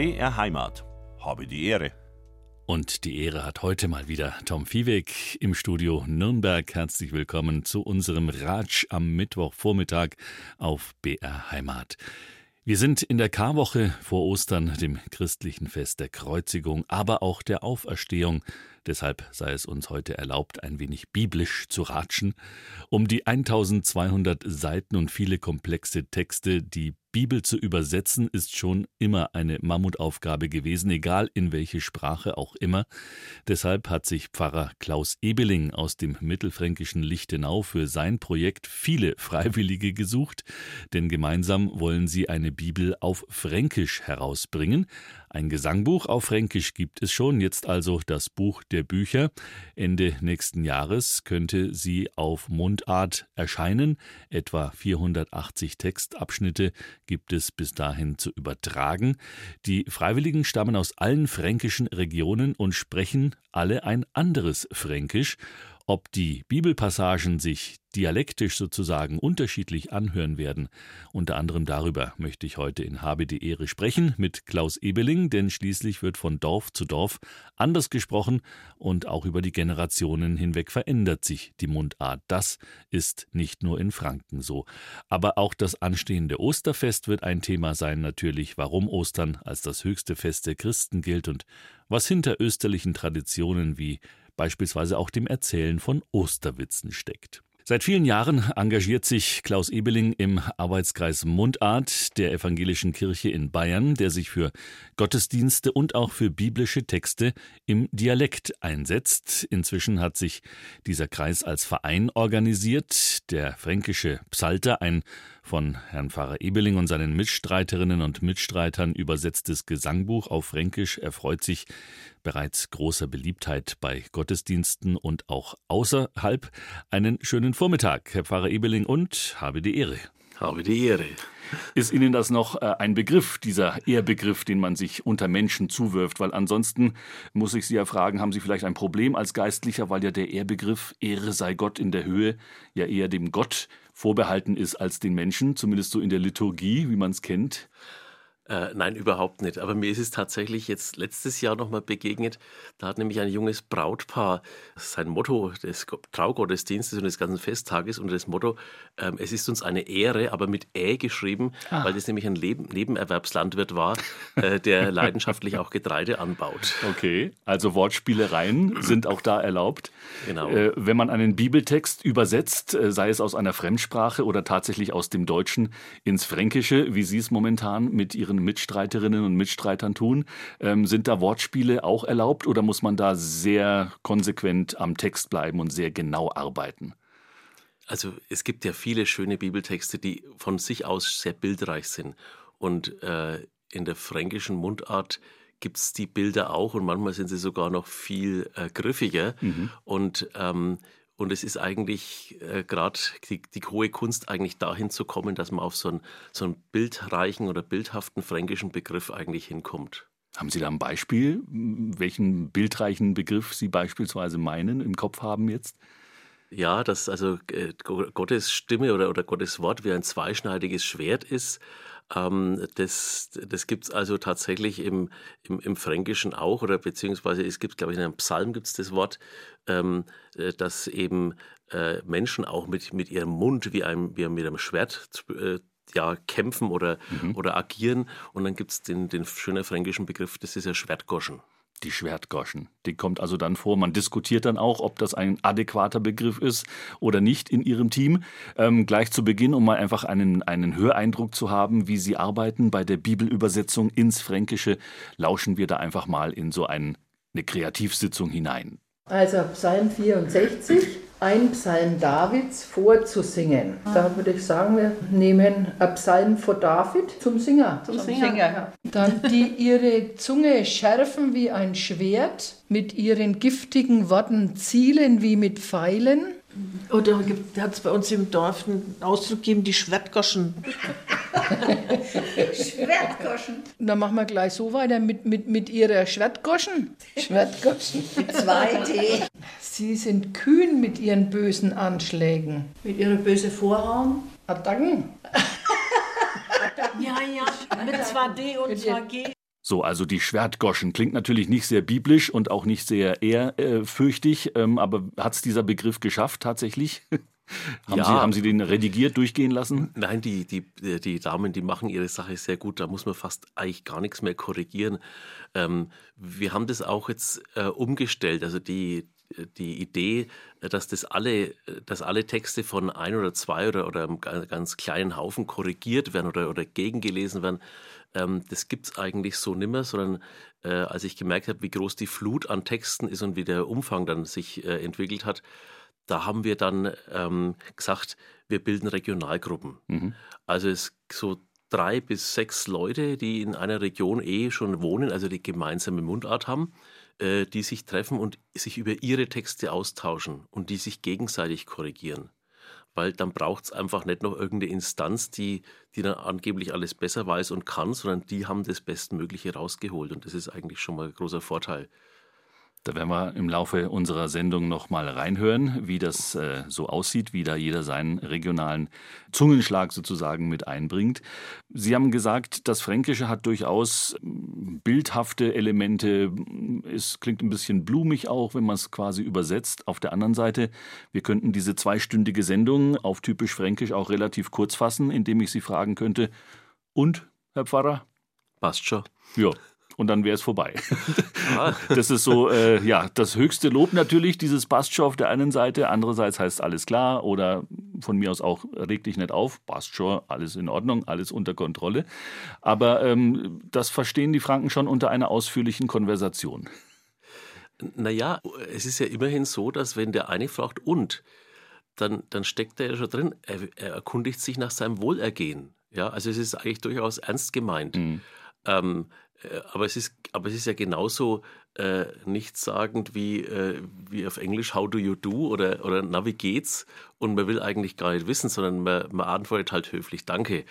BR Heimat. Habe die Ehre. Und die Ehre hat heute mal wieder Tom Viehweg im Studio Nürnberg. Herzlich willkommen zu unserem Ratsch am Mittwochvormittag auf BR Heimat. Wir sind in der Karwoche vor Ostern, dem christlichen Fest der Kreuzigung, aber auch der Auferstehung. Deshalb sei es uns heute erlaubt, ein wenig biblisch zu ratschen. Um die 1200 Seiten und viele komplexe Texte, die Bibel zu übersetzen ist schon immer eine Mammutaufgabe gewesen, egal in welche Sprache auch immer. Deshalb hat sich Pfarrer Klaus Ebeling aus dem mittelfränkischen Lichtenau für sein Projekt viele Freiwillige gesucht, denn gemeinsam wollen sie eine Bibel auf Fränkisch herausbringen. Ein Gesangbuch auf Fränkisch gibt es schon, jetzt also das Buch der Bücher. Ende nächsten Jahres könnte sie auf Mundart erscheinen. Etwa 480 Textabschnitte gibt es bis dahin zu übertragen. Die Freiwilligen stammen aus allen fränkischen Regionen und sprechen alle ein anderes Fränkisch. Ob die Bibelpassagen sich dialektisch sozusagen unterschiedlich anhören werden, unter anderem darüber möchte ich heute in Habe die Ehre sprechen mit Klaus Ebeling, denn schließlich wird von Dorf zu Dorf anders gesprochen und auch über die Generationen hinweg verändert sich die Mundart. Das ist nicht nur in Franken so. Aber auch das anstehende Osterfest wird ein Thema sein, natürlich, warum Ostern als das höchste Fest der Christen gilt und was hinter österlichen Traditionen wie beispielsweise auch dem Erzählen von Osterwitzen steckt. Seit vielen Jahren engagiert sich Klaus Ebeling im Arbeitskreis Mundart der Evangelischen Kirche in Bayern, der sich für Gottesdienste und auch für biblische Texte im Dialekt einsetzt. Inzwischen hat sich dieser Kreis als Verein organisiert. Der fränkische Psalter, ein von Herrn Pfarrer Ebeling und seinen Mitstreiterinnen und Mitstreitern übersetztes Gesangbuch auf Fränkisch erfreut sich bereits großer Beliebtheit bei Gottesdiensten und auch außerhalb. Einen schönen Vormittag, Herr Pfarrer Ebeling, und habe die Ehre. Habe die Ehre. Ist Ihnen das noch äh, ein Begriff, dieser Ehrbegriff, den man sich unter Menschen zuwirft? Weil ansonsten muss ich Sie ja fragen, haben Sie vielleicht ein Problem als Geistlicher, weil ja der Ehrbegriff Ehre sei Gott in der Höhe ja eher dem Gott vorbehalten ist als den Menschen, zumindest so in der Liturgie, wie man es kennt? Äh, nein, überhaupt nicht. Aber mir ist es tatsächlich jetzt letztes Jahr nochmal begegnet. Da hat nämlich ein junges Brautpaar sein Motto des Traugottesdienstes und des ganzen Festtages unter das Motto, ähm, es ist uns eine Ehre, aber mit Ä geschrieben, ah. weil das nämlich ein Leben, Nebenerwerbslandwirt war, äh, der leidenschaftlich auch Getreide anbaut. Okay, also Wortspielereien sind auch da erlaubt. Genau. Äh, wenn man einen Bibeltext übersetzt, äh, sei es aus einer Fremdsprache oder tatsächlich aus dem Deutschen ins Fränkische, wie Sie es momentan mit Ihren Mitstreiterinnen und Mitstreitern tun. Ähm, sind da Wortspiele auch erlaubt oder muss man da sehr konsequent am Text bleiben und sehr genau arbeiten? Also es gibt ja viele schöne Bibeltexte, die von sich aus sehr bildreich sind. Und äh, in der fränkischen Mundart gibt es die Bilder auch und manchmal sind sie sogar noch viel äh, griffiger. Mhm. Und ähm, und es ist eigentlich äh, gerade die, die, hohe Kunst, eigentlich dahin zu kommen, dass man auf so einen, so einen bildreichen oder bildhaften fränkischen Begriff eigentlich hinkommt. Haben Sie da ein Beispiel, welchen bildreichen Begriff Sie beispielsweise meinen, im Kopf haben jetzt? Ja, dass also äh, Gottes Stimme oder, oder Gottes Wort wie ein zweischneidiges Schwert ist. Ähm, das das gibt es also tatsächlich im, im, im, Fränkischen auch, oder beziehungsweise es gibt, glaube ich, in einem Psalm gibt es das Wort, ähm, äh, dass eben äh, Menschen auch mit, mit ihrem Mund wie, einem, wie mit einem Schwert äh, ja, kämpfen oder, mhm. oder agieren. Und dann gibt es den, den schönen fränkischen Begriff, das ist ja Schwertgoschen die Schwertgoschen. Die kommt also dann vor. Man diskutiert dann auch, ob das ein adäquater Begriff ist oder nicht in Ihrem Team. Ähm, gleich zu Beginn, um mal einfach einen, einen Höreindruck zu haben, wie Sie arbeiten bei der Bibelübersetzung ins Fränkische, lauschen wir da einfach mal in so ein, eine Kreativsitzung hinein. Also Psalm 64 ein Psalm Davids vorzusingen. Da würde ich sagen, wir nehmen ein Psalm von David zum Singer. Zum, zum Singer. Singer. Dann die ihre Zunge schärfen wie ein Schwert, mit ihren giftigen Worten zielen wie mit Pfeilen. Oder hat es bei uns im Dorf einen Ausdruck gegeben, die Schwertgoschen. Schwertgoschen. Dann machen wir gleich so weiter mit, mit, mit ihrer Schwertgoschen. Schwertgoschen. Mit zwei T. Sie sind kühn mit ihren bösen Anschlägen. Mit ihrem bösen Vorraum. Attacken. ja, ja, mit zwei D und zwei G. So, also die Schwertgoschen klingt natürlich nicht sehr biblisch und auch nicht sehr ehrfürchtig, ähm, aber hat es dieser Begriff geschafft tatsächlich? haben, Ja. Sie, haben Sie den redigiert durchgehen lassen? Nein, die, die, die Damen, die machen ihre Sache sehr gut. Da muss man fast eigentlich gar nichts mehr korrigieren. Ähm, wir haben das auch jetzt äh, umgestellt. Also die, die Idee, äh, dass das alle, dass alle Texte von ein oder zwei oder, oder einem ga- ganz kleinen Haufen korrigiert werden oder, oder gegengelesen werden, ähm, das gibt es eigentlich so nimmer, sondern äh, als ich gemerkt habe, wie groß die Flut an Texten ist und wie der Umfang dann sich äh, entwickelt hat, da haben wir dann ähm, gesagt, wir bilden Regionalgruppen. Mhm. Also es so drei bis sechs Leute, die in einer Region eh schon wohnen, also die gemeinsame Mundart haben, äh, die sich treffen und sich über ihre Texte austauschen und die sich gegenseitig korrigieren. Weil dann braucht es einfach nicht noch irgendeine Instanz, die, die dann angeblich alles besser weiß und kann, sondern die haben das Bestmögliche rausgeholt. Und das ist eigentlich schon mal ein großer Vorteil. Da werden wir im Laufe unserer Sendung noch mal reinhören, wie das äh, so aussieht, wie da jeder seinen regionalen Zungenschlag sozusagen mit einbringt. Sie haben gesagt, das Fränkische hat durchaus mm, bildhafte Elemente. Es klingt ein bisschen blumig auch, wenn man es quasi übersetzt. Auf der anderen Seite, wir könnten diese zweistündige Sendung auf typisch Fränkisch auch relativ kurz fassen, indem ich Sie fragen könnte, und, Herr Pfarrer? Passt schon. Ja. Und dann wäre es vorbei. Ja, Das ist so, äh, ja, das höchste Lob natürlich, dieses passt schon auf der einen Seite. Andererseits heißt alles klar oder von mir aus auch reg dich nicht auf, passt schon, alles in Ordnung, alles unter Kontrolle. Aber ähm, das verstehen die Franken schon unter einer ausführlichen Konversation. Naja, es ist ja immerhin so, dass wenn der eine fragt und, dann, dann steckt er ja schon drin, er, er erkundigt sich nach seinem Wohlergehen. Ja, also es ist eigentlich durchaus ernst gemeint. Mhm. Ähm, äh, aber, es ist, aber es ist ja genauso äh, nichtssagend wie, äh, wie auf Englisch How do you do oder, oder Na, wie geht's? Und man will eigentlich gar nicht wissen, sondern man, man antwortet halt höflich Danke.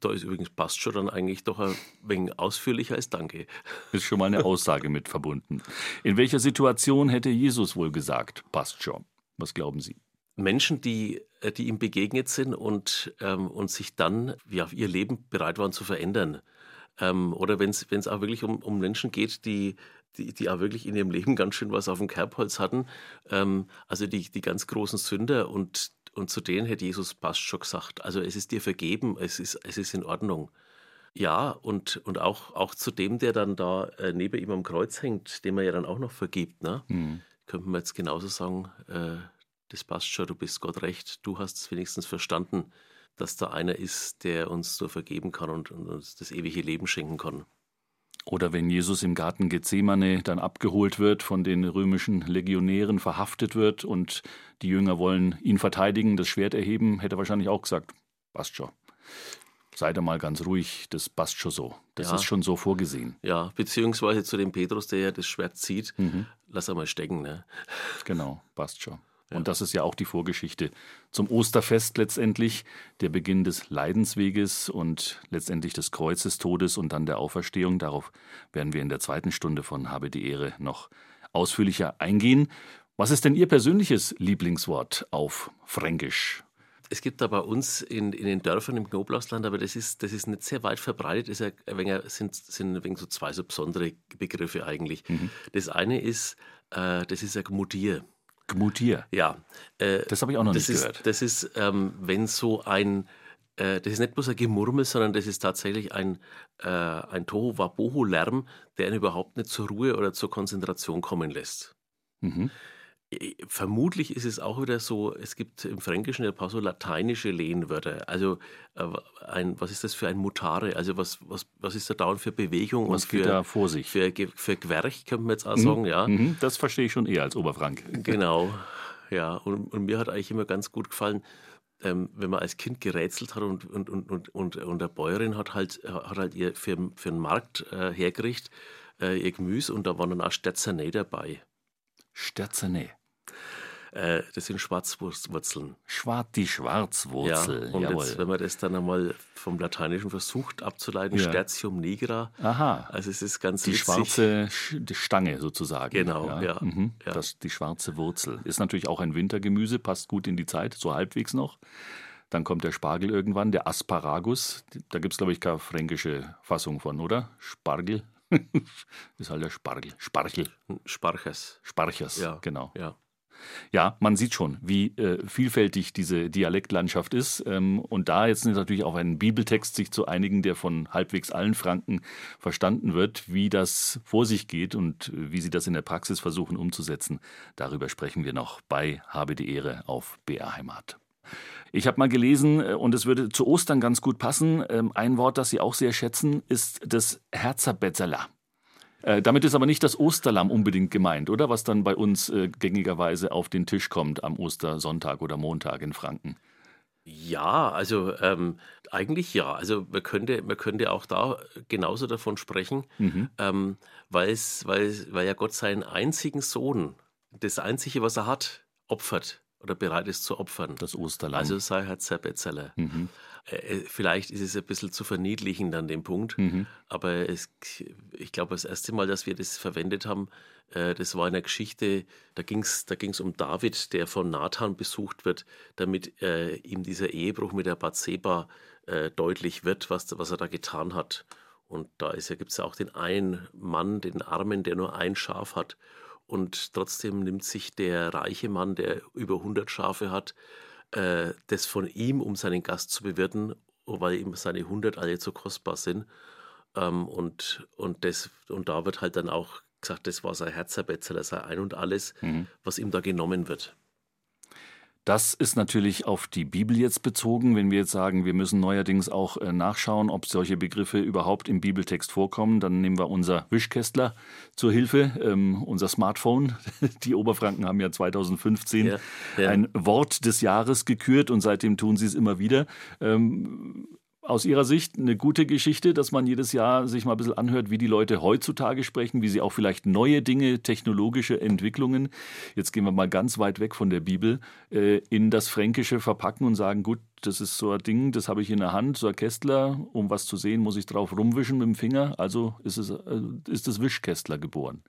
Da ist übrigens passt schon dann eigentlich doch ein wenig ausführlicher als Danke. Ist schon mal eine Aussage mit verbunden. In welcher Situation hätte Jesus wohl gesagt, passt schon? Was glauben Sie? Menschen, die, äh, die ihm begegnet sind und, ähm, und sich dann ja, ihr Leben bereit waren zu verändern. Ähm, oder wenn es auch wirklich um, um Menschen geht, die, die, die auch wirklich in ihrem Leben ganz schön was auf dem Kerbholz hatten. Ähm, also die, die ganz großen Sünder und, und zu denen hätte Jesus passt schon gesagt. Also es ist dir vergeben, es ist, es ist in Ordnung. Ja, und, und auch, auch zu dem, der dann da äh, neben ihm am Kreuz hängt, dem er ja dann auch noch vergibt. Ne? Hm. könnte man jetzt genauso sagen, äh, das passt schon, du bist Gott recht, du hast es wenigstens verstanden, dass da einer ist, der uns so vergeben kann und, und uns das ewige Leben schenken kann. Oder wenn Jesus im Garten Gethsemane dann abgeholt wird, von den römischen Legionären verhaftet wird und die Jünger wollen ihn verteidigen, das Schwert erheben, hätte er wahrscheinlich auch gesagt, passt schon. Seid ihr mal ganz ruhig, das passt schon so. Das Ja. ist schon so vorgesehen. Ja, beziehungsweise zu dem Petrus, der ja das Schwert zieht, Mhm. lass er mal stecken. Ne? Genau, passt schon. Und das ist ja auch die Vorgeschichte zum Osterfest letztendlich, der Beginn des Leidensweges und letztendlich des Kreuzestodes und dann der Auferstehung. Darauf werden wir in der zweiten Stunde von Habe die Ehre noch ausführlicher eingehen. Was ist denn Ihr persönliches Lieblingswort auf Fränkisch? Es gibt da bei uns in, in den Dörfern im Knoblauchsland, aber das ist, das ist nicht sehr weit verbreitet, ist ja ein wenig, sind, sind ein wenig so zwei so besondere Begriffe eigentlich. Das eine ist, äh, das ist ein Gmutier. Gmutier. Ja, äh, Das habe ich auch noch nicht ist, gehört. Das ist, ähm, wenn so ein, äh, das ist nicht bloß ein Gemurmel, sondern das ist tatsächlich ein, äh, ein Tohu-Wabohu-Lärm, der ihn überhaupt nicht zur Ruhe oder zur Konzentration kommen lässt. Mhm. Vermutlich ist es auch wieder so, es gibt im Fränkischen ein paar so lateinische Lehnwörter. Also, äh, ein, was ist das für ein Mutare? Also, was, was, was ist da dauernd für Bewegung Was und geht für, da vor sich? für, für Gwerch, könnte man jetzt auch sagen, ja. Mhm, das verstehe ich schon eher als Oberfrank. Genau, ja. Und, und mir hat eigentlich immer ganz gut gefallen, ähm, wenn man als Kind gerätselt hat und, und, und, und, und, und der Bäuerin hat halt, hat halt ihr für, für den Markt äh, hergerichtet, äh, ihr Gemüse und da waren dann auch Sterzernay dabei. Sterzene. Äh, das sind Schwarzwurzeln. Schwarz, die Schwarzwurzel. Ja, und Jawohl. jetzt, wenn man das dann einmal vom Lateinischen versucht abzuleiten, Ja. Stertium nigra, Aha. also es ist ganz Die witzig. schwarze Stange sozusagen. Genau, ja, Mhm. ja. Das, die schwarze Wurzel. Ist natürlich auch ein Wintergemüse, passt gut in die Zeit, so halbwegs noch. Dann kommt der Spargel irgendwann, der Asparagus. Da gibt es, glaube ich, keine fränkische Fassung von, oder? Spargel. ist halt der Spargel. Spargel. Sparches. Sparchers, Ja. genau. Ja. Ja, man sieht schon, wie äh, vielfältig diese Dialektlandschaft ist. Ähm, und da jetzt natürlich auf einen Bibeltext sich zu einigen, der von halbwegs allen Franken verstanden wird, wie das vor sich geht und äh, wie sie das in der Praxis versuchen umzusetzen. Darüber sprechen wir noch bei Habe die Ehre auf BR Heimat. Ich habe mal gelesen, äh, und es würde zu Ostern ganz gut passen, ähm, ein Wort, das Sie auch sehr schätzen, ist das Herzerbetzerla. Äh, damit ist aber nicht das Osterlamm unbedingt gemeint, oder? Was dann bei uns äh, gängigerweise auf den Tisch kommt am Ostersonntag oder Montag in Franken. Ja, also ähm, eigentlich ja. Also man könnte, man könnte auch da genauso davon sprechen, ähm, weil, es, weil, ja Gott seinen einzigen Sohn, das Einzige, was er hat, opfert oder bereit ist zu opfern. Das Osterlamm. Also sei Herr Zerbetzeler. Mhm. Äh, Vielleicht ist es ein bisschen zu verniedlichen an dem Punkt, Mhm. aber es, ich glaube, das erste Mal, dass wir das verwendet haben, äh, das war in der Geschichte, da ging es da ging's um David, der von Nathan besucht wird, damit äh, ihm dieser Ehebruch mit der Bathseba äh, deutlich wird, was, was er da getan hat. Und da ist ja, gibt es ja auch den einen Mann, den Armen, der nur ein Schaf hat. Und trotzdem nimmt sich der reiche Mann, der über 100 Schafe hat, äh, das von ihm, um seinen Gast zu bewirten, weil ihm seine 100 alle zu kostbar sind. Ähm, und, und, das, und da wird halt dann auch gesagt, das war sein Herzerbetzler, sein Ein und alles, Mhm. was ihm da genommen wird. Das ist natürlich auf die Bibel jetzt bezogen. Wenn wir jetzt sagen, wir müssen neuerdings auch äh, nachschauen, ob solche Begriffe überhaupt im Bibeltext vorkommen, dann nehmen wir unser Wischkästler zur Hilfe, ähm, unser Smartphone. Die Oberfranken haben ja 2015 Ja, ja. ein Wort des Jahres gekürt und seitdem tun sie es immer wieder. Ähm, aus Ihrer Sicht eine gute Geschichte, dass man jedes Jahr sich mal ein bisschen anhört, wie die Leute heutzutage sprechen, wie sie auch vielleicht neue Dinge, technologische Entwicklungen, jetzt gehen wir mal ganz weit weg von der Bibel, äh, in das Fränkische verpacken und sagen, gut, das ist so ein Ding, das habe ich in der Hand, so ein Kästler, um was zu sehen, muss ich drauf rumwischen mit dem Finger, also ist, es, äh, ist das Wischkästler geboren.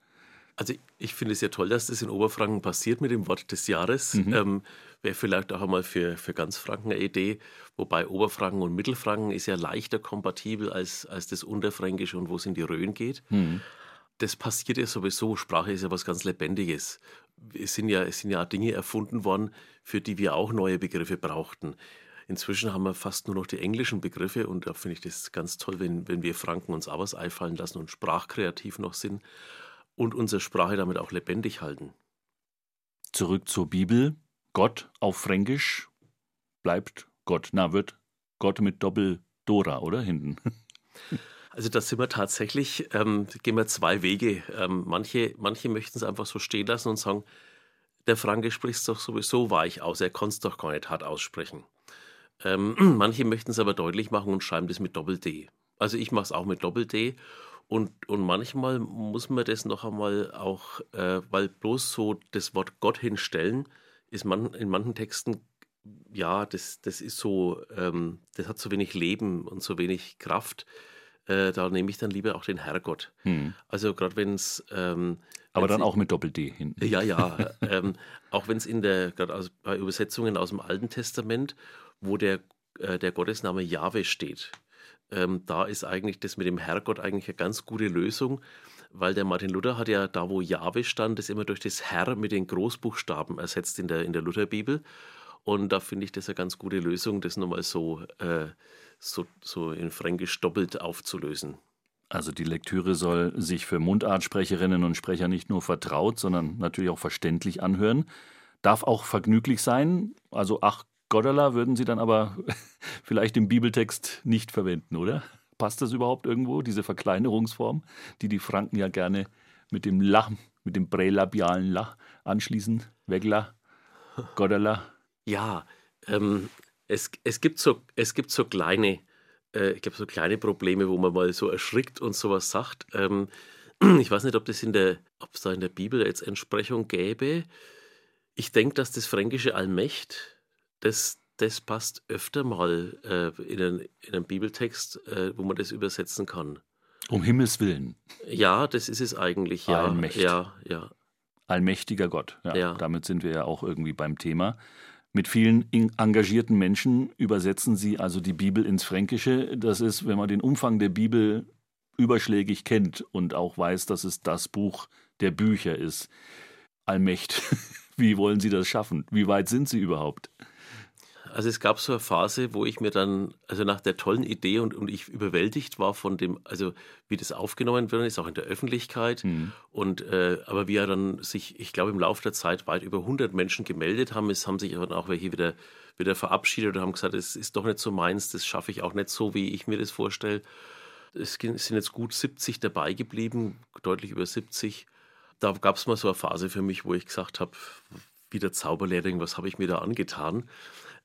Also ich finde es ja toll, dass das in Oberfranken passiert mit dem Wort des Jahres. Ähm, Wäre vielleicht auch einmal für, für ganz Franken eine Idee, wobei Oberfranken und Mittelfranken ist ja leichter kompatibel als, als das Unterfränkische und wo es in die Rhön geht. Das passiert ja sowieso, Sprache ist ja was ganz Lebendiges. Es sind ja, es sind ja Dinge erfunden worden, für die wir auch neue Begriffe brauchten. Inzwischen haben wir fast nur noch die englischen Begriffe und da finde ich das ganz toll, wenn, wenn wir Franken uns auch was einfallen lassen und sprachkreativ noch sind und unsere Sprache damit auch lebendig halten. Zurück zur Bibel. Gott auf Fränkisch bleibt Gott. Na, wird Gott mit Doppel-Dora, oder? Hinten. Also da sind wir tatsächlich, ähm, gehen wir zwei Wege. Ähm, manche, manche möchten es einfach so stehen lassen und sagen, der Franke spricht es doch sowieso weich aus, er kann es doch gar nicht hart aussprechen. Ähm, manche möchten es aber deutlich machen und schreiben das mit Doppel-D. Also ich mache es auch mit Doppel-D und, und manchmal muss man das noch einmal auch, äh, weil bloß so das Wort Gott hinstellen, ist man, in manchen Texten, ja, das, das ist so, ähm, das hat so wenig Leben und so wenig Kraft. Äh, da nehme ich dann lieber auch den Herrgott. Hm. Also gerade wenn es ähm, Aber dann auch mit Doppel-D hinten. ja, ja. ähm, auch wenn es in der, gerade aus, bei Übersetzungen aus dem Alten Testament, wo der, äh, der Gottesname Jahwe steht, ähm, da ist eigentlich das mit dem Herrgott eigentlich eine ganz gute Lösung, weil der Martin Luther hat ja da, wo Jahwe stand, das immer durch das Herr mit den Großbuchstaben ersetzt in der, in der Lutherbibel. Und da finde ich das eine ganz gute Lösung, das nochmal so, äh, so, so in Fränkisch doppelt aufzulösen. Also die Lektüre soll sich für Mundartsprecherinnen und Sprecher nicht nur vertraut, sondern natürlich auch verständlich anhören. Darf auch vergnüglich sein. Also ach Goddala würden Sie dann aber vielleicht im Bibeltext nicht verwenden, oder? Passt das überhaupt irgendwo, diese Verkleinerungsform, die die Franken ja gerne mit dem Lach, mit dem prälabialen Lach anschließen? Wegla, Goddala. Ja, ähm, es, es, gibt so, es gibt so kleine, äh, ich glaube, so kleine Probleme, wo man mal so erschrickt und sowas sagt. Ähm, ich weiß nicht, ob es da in der Bibel jetzt Entsprechung gäbe. Ich denke, dass das fränkische Allmächt, das, das passt öfter mal äh, in, einen, in einen Bibeltext, äh, wo man das übersetzen kann. Um Himmels Willen, Ja, das ist es eigentlich, ja. Allmächt. Ja, ja. allmächtiger Gott. Ja, Ja. Damit sind wir ja auch irgendwie beim Thema. Mit vielen engagierten Menschen übersetzen sie also die Bibel ins Fränkische. Das ist, wenn man den Umfang der Bibel überschlägig kennt und auch weiß, dass es das Buch der Bücher ist. Allmächt, wie wollen Sie das schaffen? Wie weit sind Sie überhaupt? Also es gab so eine Phase, wo ich mir dann, also nach der tollen Idee und, und ich überwältigt war von dem, also wie das aufgenommen worden ist, auch in der Öffentlichkeit. Mhm. Und äh, aber wie er dann sich, ich glaube, im Laufe der Zeit weit über 100 Menschen gemeldet haben, es haben sich dann auch welche wieder, wieder verabschiedet und haben gesagt, es ist doch nicht so meins, das schaffe ich auch nicht so, wie ich mir das vorstelle. Es sind jetzt gut 70 dabei geblieben, deutlich über 70. Da gab es mal so eine Phase für mich, wo ich gesagt habe, wieder Zauberlehrling, was habe ich mir da angetan?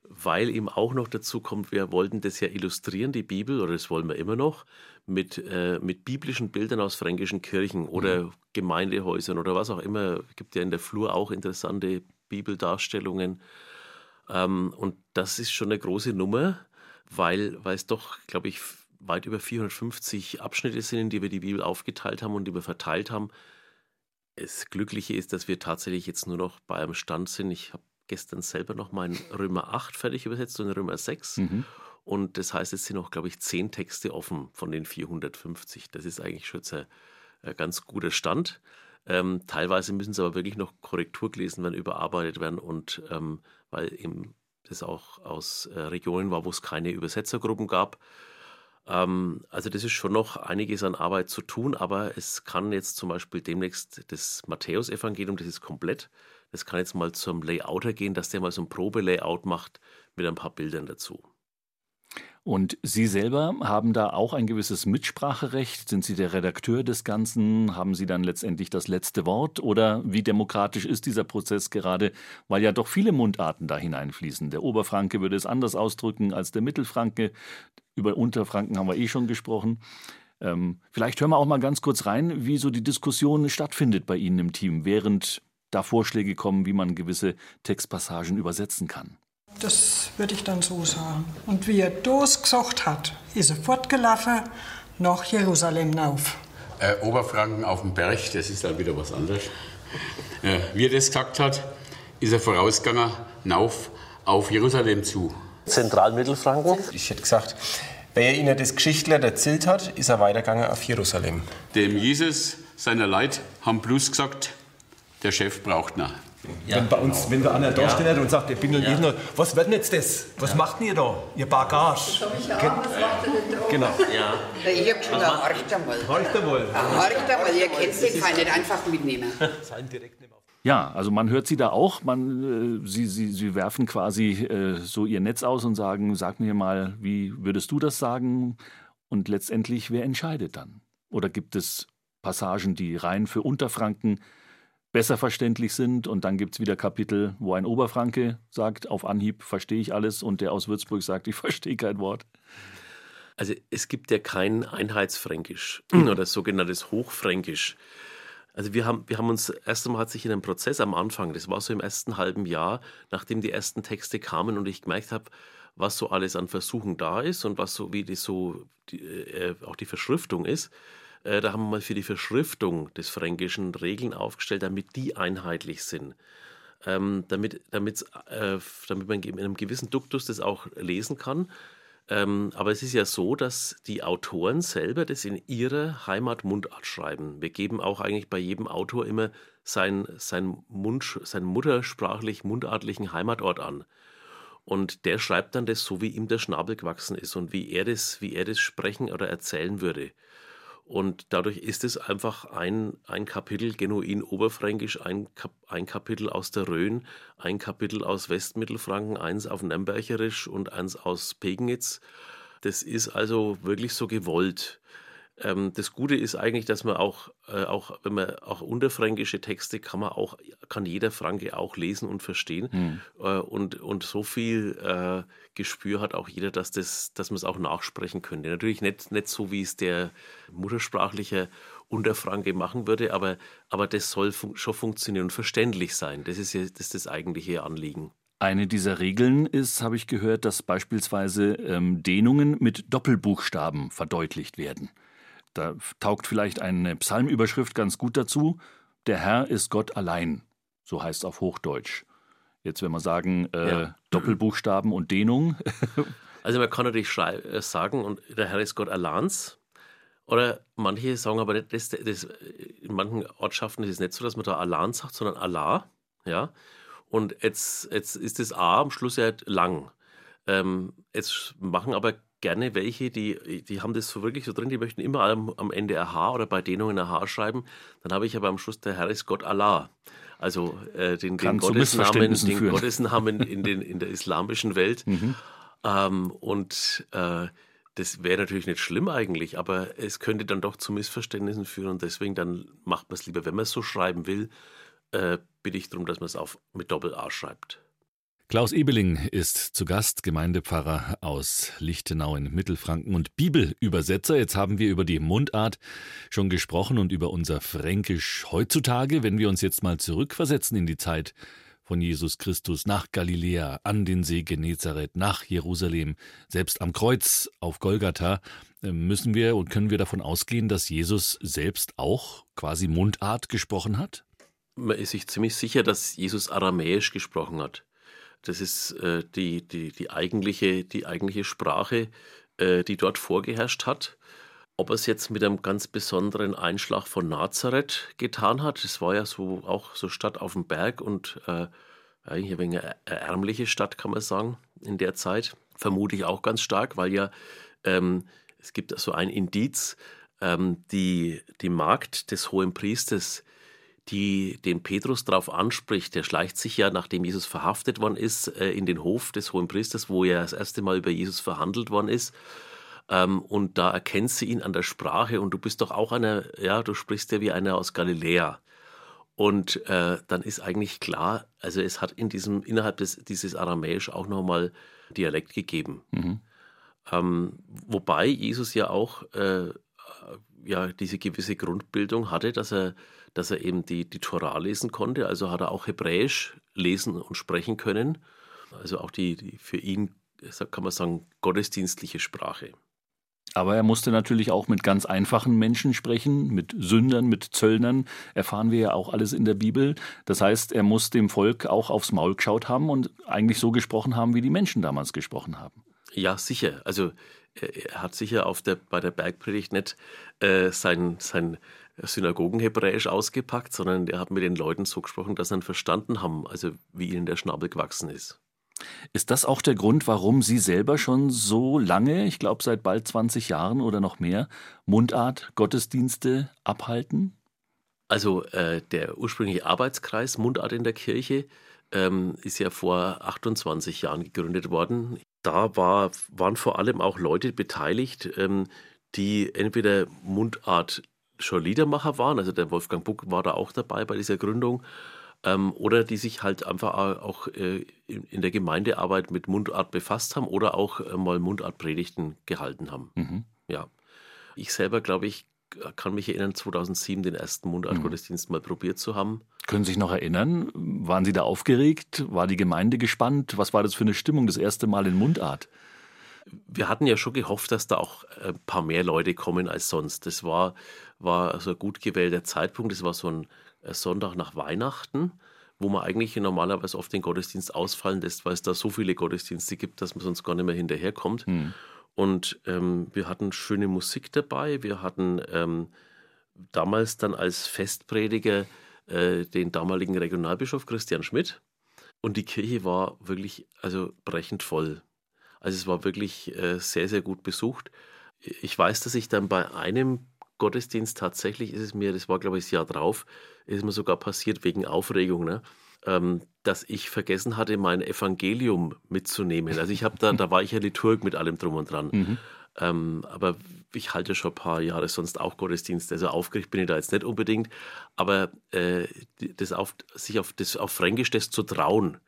Weil ihm auch noch dazu kommt, wir wollten das ja illustrieren, die Bibel, oder das wollen wir immer noch, mit, äh, mit biblischen Bildern aus fränkischen Kirchen oder mhm. Gemeindehäusern oder was auch immer. Es gibt ja in der Flur auch interessante Bibeldarstellungen. Ähm, und das ist schon eine große Nummer, weil, weil es doch, glaube ich, weit über 450 Abschnitte sind, in die wir die Bibel aufgeteilt haben und die wir verteilt haben. Das Glückliche ist, dass wir tatsächlich jetzt nur noch bei einem Stand sind. Ich habe gestern selber noch in Römer 8 fertig übersetzt und Römer 6. Mhm. Und das heißt, es sind noch, glaube ich, zehn Texte offen von den 450. Das ist eigentlich schon ein, ein ganz guter Stand. Ähm, teilweise müssen sie aber wirklich noch Korrektur gelesen werden, überarbeitet werden und ähm, weil eben das auch aus äh, Regionen war, wo es keine Übersetzergruppen gab. Ähm, also das ist schon noch einiges an Arbeit zu tun, aber es kann jetzt zum Beispiel demnächst das Matthäusevangelium, das ist komplett, das kann jetzt mal zum Layouter gehen, dass der mal so ein Probelayout macht mit ein paar Bildern dazu. Und Sie selber haben da auch ein gewisses Mitspracherecht? Sind Sie der Redakteur des Ganzen? Haben Sie dann letztendlich das letzte Wort? Oder wie demokratisch ist dieser Prozess gerade, weil ja doch viele Mundarten da hineinfließen? Der Oberfranke würde es anders ausdrücken als der Mittelfranke. Über Unterfranken haben wir eh schon gesprochen. Ähm, vielleicht hören wir auch mal ganz kurz rein, wie so die Diskussion stattfindet bei Ihnen im Team, während da Vorschläge kommen, wie man gewisse Textpassagen übersetzen kann. Das würde ich dann so sagen. Und wie er das gesagt hat, ist er fortgelaufen nach Jerusalem rauf. Äh, Oberfranken auf dem Berg, das ist dann wieder was anderes. Äh, wie er das gesagt hat, ist er vorausgegangen rauf auf Jerusalem zu. Zentralmittelfranken? Ich hätte gesagt, wenn er ihnen das Geschichtler erzählt hat, ist er weitergegangen auf Jerusalem. Dem Jesus, seiner Leid, haben bloß gesagt, der Chef braucht noch. Ja, wenn bei uns, genau. wenn da einer da steht und sagt, ich bin ja. Noch, was wird denn jetzt das? Was ja. macht ihr da? Ihr Bagage. Das ich auch. Was macht ihr denn da? Genau. Ja. Ich habe schon gesagt, horcht einmal. Horcht einmal. Horcht einmal, ihr kennt den Fall nicht einfach mitnehmen. Ja, also man hört sie da auch. Man, äh, sie, sie, sie werfen quasi äh, so ihr Netz aus und sagen, sag mir mal, wie würdest du das sagen? Und letztendlich, wer entscheidet dann? Oder gibt es Passagen, die rein für Unterfranken besser verständlich sind. Und dann gibt es wieder Kapitel, wo ein Oberfranke sagt, auf Anhieb verstehe ich alles und der aus Würzburg sagt, ich verstehe kein Wort. Also es gibt ja kein Einheitsfränkisch oder sogenanntes Hochfränkisch. Also wir haben, wir haben uns, erst einmal hat sich in einem Prozess am Anfang, das war so im ersten halben Jahr, nachdem die ersten Texte kamen und ich gemerkt habe, was so alles an Versuchen da ist und was so, wie die so, die, äh, auch die Verschriftung ist, da haben wir mal für die Verschriftung des Fränkischen Regeln aufgestellt, damit die einheitlich sind. Ähm, damit, damit, äh, damit man in einem gewissen Duktus das auch lesen kann. Ähm, aber es ist ja so, dass die Autoren selber das in ihrer Heimatmundart schreiben. Wir geben auch eigentlich bei jedem Autor immer sein, sein Mund, seinen muttersprachlich mundartlichen Heimatort an. Und der schreibt dann das so, wie ihm der Schnabel gewachsen ist und wie er das, wie er das sprechen oder erzählen würde. Und dadurch ist es einfach ein, ein Kapitel genuin oberfränkisch, ein, Kap ein Kapitel aus der Rhön, ein Kapitel aus Westmittelfranken, eins auf Nürnbergerisch und eins aus Pegnitz. Das ist also wirklich so gewollt. Ähm, das Gute ist eigentlich, dass man auch, äh, auch wenn man auch unterfränkische Texte kann man auch, kann jeder Franke auch lesen und verstehen. Mhm. Äh, und, und so viel äh, Gespür hat auch jeder, dass, das, dass man es auch nachsprechen könnte. Natürlich nicht, nicht so, wie es der muttersprachliche Unterfranke machen würde, aber, aber das soll fun schon funktionieren und verständlich sein. Das ist ja das, ist das eigentliche Anliegen. Eine dieser Regeln ist, habe ich gehört, dass beispielsweise ähm, Dehnungen mit Doppelbuchstaben verdeutlicht werden. Da taugt vielleicht eine Psalmüberschrift ganz gut dazu. Der Herr ist Gott allein. So heißt es auf Hochdeutsch. Jetzt, wenn wir sagen, äh, ja. Doppelbuchstaben und Dehnung. also man kann natürlich äh, sagen, und der Herr ist Gott allein. Oder manche sagen aber das, das, in manchen Ortschaften ist es nicht so, dass man da Alan sagt, sondern Allah. Ja? Und jetzt, jetzt ist das A am Schluss ja lang. Ähm, jetzt machen aber gerne welche, die, die haben das so wirklich so drin, die möchten immer am, am Ende Aha oder bei Dehnungen Aha schreiben. Dann habe ich aber am Schluss, der Herr ist Gott Allah. Also äh, den, den Gottesnamen, den Gottesnamen in, den, in der islamischen Welt. Mhm. Ähm, und äh, das wäre natürlich nicht schlimm eigentlich, aber es könnte dann doch zu Missverständnissen führen und deswegen dann macht man es lieber, wenn man es so schreiben will, äh, bitte ich darum, dass man es auch mit Doppel-A schreibt. Klaus Ebeling ist zu Gast, Gemeindepfarrer aus Lichtenau in Mittelfranken und Bibelübersetzer. Jetzt haben wir über die Mundart schon gesprochen und über unser Fränkisch heutzutage. Wenn wir uns jetzt mal zurückversetzen in die Zeit von Jesus Christus nach Galiläa, an den See Genezareth, nach Jerusalem, selbst am Kreuz auf Golgatha, äh, müssen wir und können wir davon ausgehen, dass Jesus selbst auch quasi Mundart gesprochen hat? Man ist sich ziemlich sicher, dass Jesus Aramäisch gesprochen hat. Das ist äh, die, die, die, eigentliche, die eigentliche Sprache, äh, die dort vorgeherrscht hat. Ob er es jetzt mit einem ganz besonderen Einschlag von Nazareth getan hat, das war ja so auch so Stadt auf dem Berg und äh, eigentlich eine ärmliche Stadt, kann man sagen, in der Zeit. Vermute ich auch ganz stark, weil ja ähm, es gibt so ein Indiz, ähm, die, die Magd des hohen Priesters, die den Petrus darauf anspricht. Der schleicht sich ja, nachdem Jesus verhaftet worden ist, äh, in den Hof des Hohen Priesters, wo er das erste Mal über Jesus verhandelt worden ist. Ähm, und da erkennt sie ihn an der Sprache und du bist doch auch einer, ja, du sprichst ja wie einer aus Galiläa. Und äh, dann ist eigentlich klar, also es hat in diesem, innerhalb des, dieses Aramäisch auch nochmal Dialekt gegeben. Mhm. Ähm, wobei Jesus ja auch äh, ja, diese gewisse Grundbildung hatte, dass er dass er eben die, die Torah lesen konnte. Also hat er auch Hebräisch lesen und sprechen können. Also auch die, die für ihn, kann man sagen, gottesdienstliche Sprache. Aber er musste natürlich auch mit ganz einfachen Menschen sprechen, mit Sündern, mit Zöllnern, erfahren wir ja auch alles in der Bibel. Das heißt, er muss dem Volk auch aufs Maul geschaut haben und eigentlich so gesprochen haben, wie die Menschen damals gesprochen haben. Ja, sicher. Also er hat sicher auf der, bei der Bergpredigt nicht äh, sein, sein Synagogenhebräisch ausgepackt, sondern er hat mit den Leuten so gesprochen, dass sie ihn verstanden haben, also wie ihnen der Schnabel gewachsen ist. Ist das auch der Grund, warum Sie selber schon so lange, ich glaube seit bald 20 Jahren oder noch mehr, Mundart Gottesdienste abhalten? Also äh, der ursprüngliche Arbeitskreis Mundart in der Kirche ähm, ist ja vor 28 Jahren gegründet worden. Da war, waren vor allem auch Leute beteiligt, ähm, die entweder Mundart schon Liedermacher waren, also der Wolfgang Buck war da auch dabei bei dieser Gründung, ähm, oder die sich halt einfach auch äh, in, in, der Gemeindearbeit mit Mundart befasst haben oder auch äh, mal Mundartpredigten gehalten haben. Mhm. Ja. Ich selber, glaube ich, kann mich erinnern, 2007 den ersten Mundartgottesdienst mhm. mal probiert zu haben. Können Sie sich noch erinnern? Waren Sie da aufgeregt? War die Gemeinde gespannt? Was war das für eine Stimmung das erste Mal in Mundart? wir hatten ja schon gehofft, dass da auch ein paar mehr Leute kommen als sonst. Das war, war so ein gut gewählter Zeitpunkt. Das war so ein Sonntag nach Weihnachten, wo man eigentlich normalerweise oft den Gottesdienst ausfallen lässt, weil es da so viele Gottesdienste gibt, dass man sonst gar nicht mehr hinterherkommt. Hm. Und ähm, wir hatten schöne Musik dabei. Wir hatten ähm, damals dann als Festprediger äh, den damaligen Regionalbischof Christian Schmidt. Und die Kirche war wirklich also brechend voll. Also es war wirklich äh, sehr, sehr gut besucht. Ich weiß, dass ich dann bei einem Gottesdienst tatsächlich ist es mir, das war glaube ich das Jahr drauf, ist es mir sogar passiert wegen Aufregung, ne? Ähm, dass ich vergessen hatte, mein Evangelium mitzunehmen. Also ich habe da, da war ich ja Liturg mit allem drum und dran. Mhm. Ähm, aber ich halte schon ein paar Jahre sonst auch Gottesdienst. Also aufgeregt bin ich da jetzt nicht unbedingt. Aber äh, das auf, sich auf, das auf Fränkisch das zu trauen,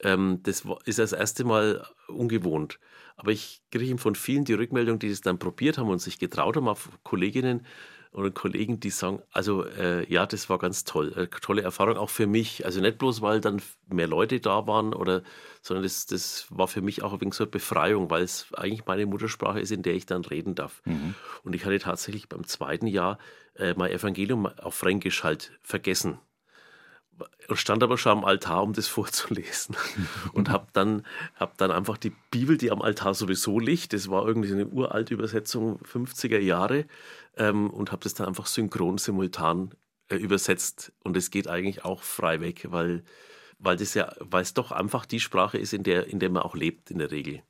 ähm, das ist das erste Mal ungewohnt. Aber ich kriege von vielen die Rückmeldung, die das dann probiert haben und sich getraut haben, auf Kolleginnen oder Kollegen, die sagen, also äh, ja, das war ganz toll, äh, tolle Erfahrung auch für mich. Also nicht bloß, weil dann mehr Leute da waren, oder, sondern das, das war für mich auch ein wenig so eine Befreiung, weil es eigentlich meine Muttersprache ist, in der ich dann reden darf. Mhm. Und ich hatte tatsächlich beim zweiten Jahr äh, mein Evangelium auf Fränkisch halt vergessen stand aber schon am Altar, um das vorzulesen. Und habe dann, hab dann einfach die Bibel, die am Altar sowieso liegt, das war irgendwie eine uralte Übersetzung 50er Jahre, ähm, und habe das dann einfach synchron, simultan äh, übersetzt. Und es geht eigentlich auch frei weg, weil, weil, das ja, weil es doch einfach die Sprache ist, in der, in der man auch lebt in der Regel.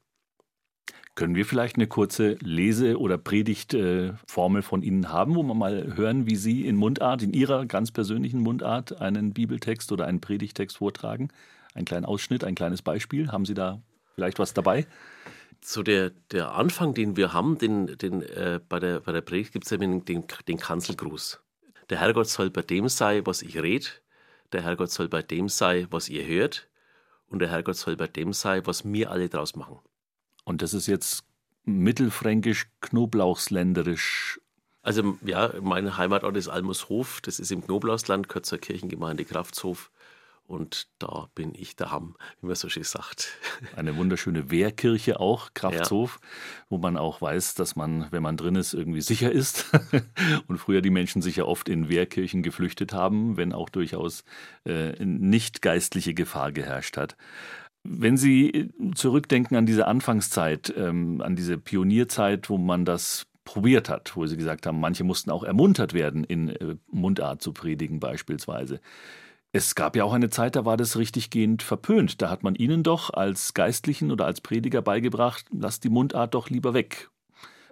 Können wir vielleicht eine kurze Lese- oder Predigtformel von Ihnen haben, wo wir mal hören, wie Sie in Mundart, in Ihrer ganz persönlichen Mundart, einen Bibeltext oder einen Predigtext vortragen? Ein kleinen Ausschnitt, ein kleines Beispiel. Haben Sie da vielleicht was dabei? So der, der Anfang, den wir haben, den, den, äh, bei, der, bei der Predigt gibt es ja den, den, den Kanzelgruß. Der Herrgott soll bei dem sein, was ich red, der Herrgott soll bei dem sein, was ihr hört, und der Herrgott soll bei dem sein, was wir alle draus machen. Und das ist jetzt mittelfränkisch, knoblauchsländerisch. Also ja, mein Heimatort ist Almushof, das ist im Knoblauchsland, Kürzer Kirchengemeinde Kraftshof. Und da bin ich daheim, wie man so schön sagt. Eine wunderschöne Wehrkirche auch, Kraftshof, ja. wo man auch weiß, dass man, wenn man drin ist, irgendwie sicher ist. Und früher die Menschen sich ja oft in Wehrkirchen geflüchtet haben, wenn auch durchaus äh, nicht geistliche Gefahr geherrscht hat. Wenn Sie zurückdenken an diese Anfangszeit, ähm, an diese Pionierzeit, wo man das probiert hat, wo Sie gesagt haben, manche mussten auch ermuntert werden, in äh, Mundart zu predigen beispielsweise. Es gab ja auch eine Zeit, da war das richtiggehend verpönt. Da hat man Ihnen doch als Geistlichen oder als Prediger beigebracht, lasst die Mundart doch lieber weg.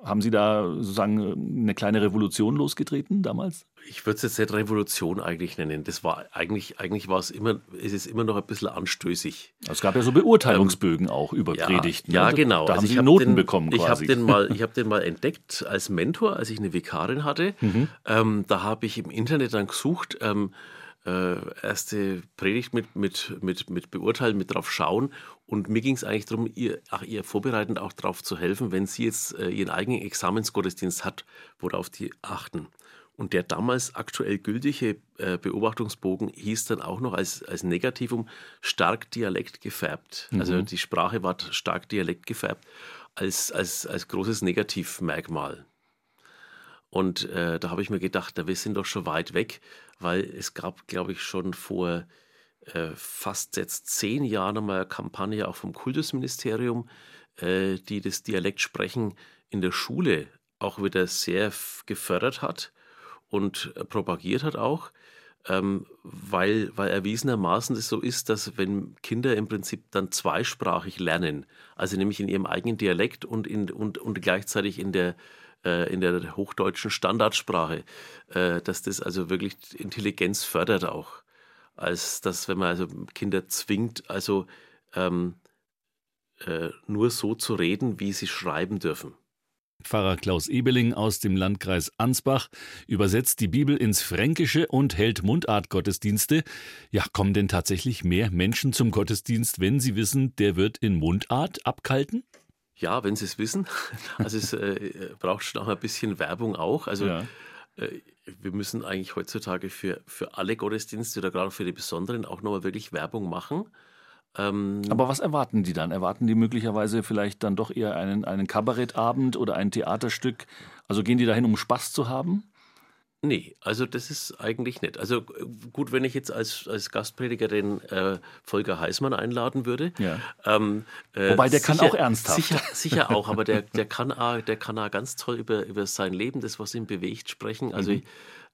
Haben Sie da sozusagen eine kleine Revolution losgetreten damals? Ich würde es jetzt nicht Revolution eigentlich nennen. Das war eigentlich, eigentlich war es immer, es ist immer noch ein bisschen anstößig. Es gab ja so Beurteilungsbögen ähm, auch über ja, Predigten. Ja, ne? genau. Da haben also Sie Noten den, bekommen quasi. Ich habe den, mal, ich hab den mal entdeckt als Mentor, als ich eine Vikarin hatte. Mhm. Ähm, da habe ich im Internet dann gesucht, ähm, äh, erste Predigt mit, mit, mit, mit beurteilen, mit drauf schauen. Und mir ging es eigentlich darum, ihr, ach, ihr vorbereitend auch darauf zu helfen, wenn sie jetzt äh, ihren eigenen Examensgottesdienst hat, worauf die achten. Und der damals aktuell gültige äh, Beobachtungsbogen hieß dann auch noch als, als Negativum stark Dialekt gefärbt. Mhm. Also die Sprache war stark Dialekt gefärbt als, als, als großes Negativmerkmal. Und äh, da habe ich mir gedacht, na, wir sind doch schon weit weg, weil es gab, glaube ich, schon vor äh, fast jetzt zehn Jahren einmal eine Kampagne auch vom Kultusministerium, äh, die das Dialektsprechen in der Schule auch wieder sehr gefördert hat und äh, propagiert hat auch, ähm, weil, weil erwiesenermaßen es so ist, dass wenn Kinder im Prinzip dann zweisprachig lernen, also nämlich in ihrem eigenen Dialekt und, in, und, und gleichzeitig in der äh, in der hochdeutschen Standardsprache, äh, dass das also wirklich Intelligenz fördert auch, als dass, wenn man also Kinder zwingt, also ähm, äh, nur so zu reden, wie sie schreiben dürfen. Pfarrer Klaus Ebeling aus dem Landkreis Ansbach übersetzt die Bibel ins Fränkische und hält Mundartgottesdienste. Ja, kommen denn tatsächlich mehr Menschen zum Gottesdienst, wenn sie wissen, der wird in Mundart abkalten? Ja, wenn Sie es wissen. Also es äh, braucht schon auch ein bisschen Werbung auch. Also ja. äh, wir müssen eigentlich heutzutage für, für alle Gottesdienste oder gerade für die besonderen auch nochmal wirklich Werbung machen. Ähm, Aber was erwarten die dann? Erwarten die möglicherweise vielleicht dann doch eher einen, einen Kabarettabend oder ein Theaterstück? Also gehen die dahin, um Spaß zu haben? Nee, also das ist eigentlich nicht. Also gut, wenn ich jetzt als, als Gastprediger den äh, Volker Heißmann einladen würde. Ja. Ähm, äh, Wobei der sicher, kann auch ernsthaft. Sicher, sicher auch, aber der, der, kann auch, der kann auch ganz toll über, über sein Leben, das, was ihn bewegt, sprechen. Also mhm.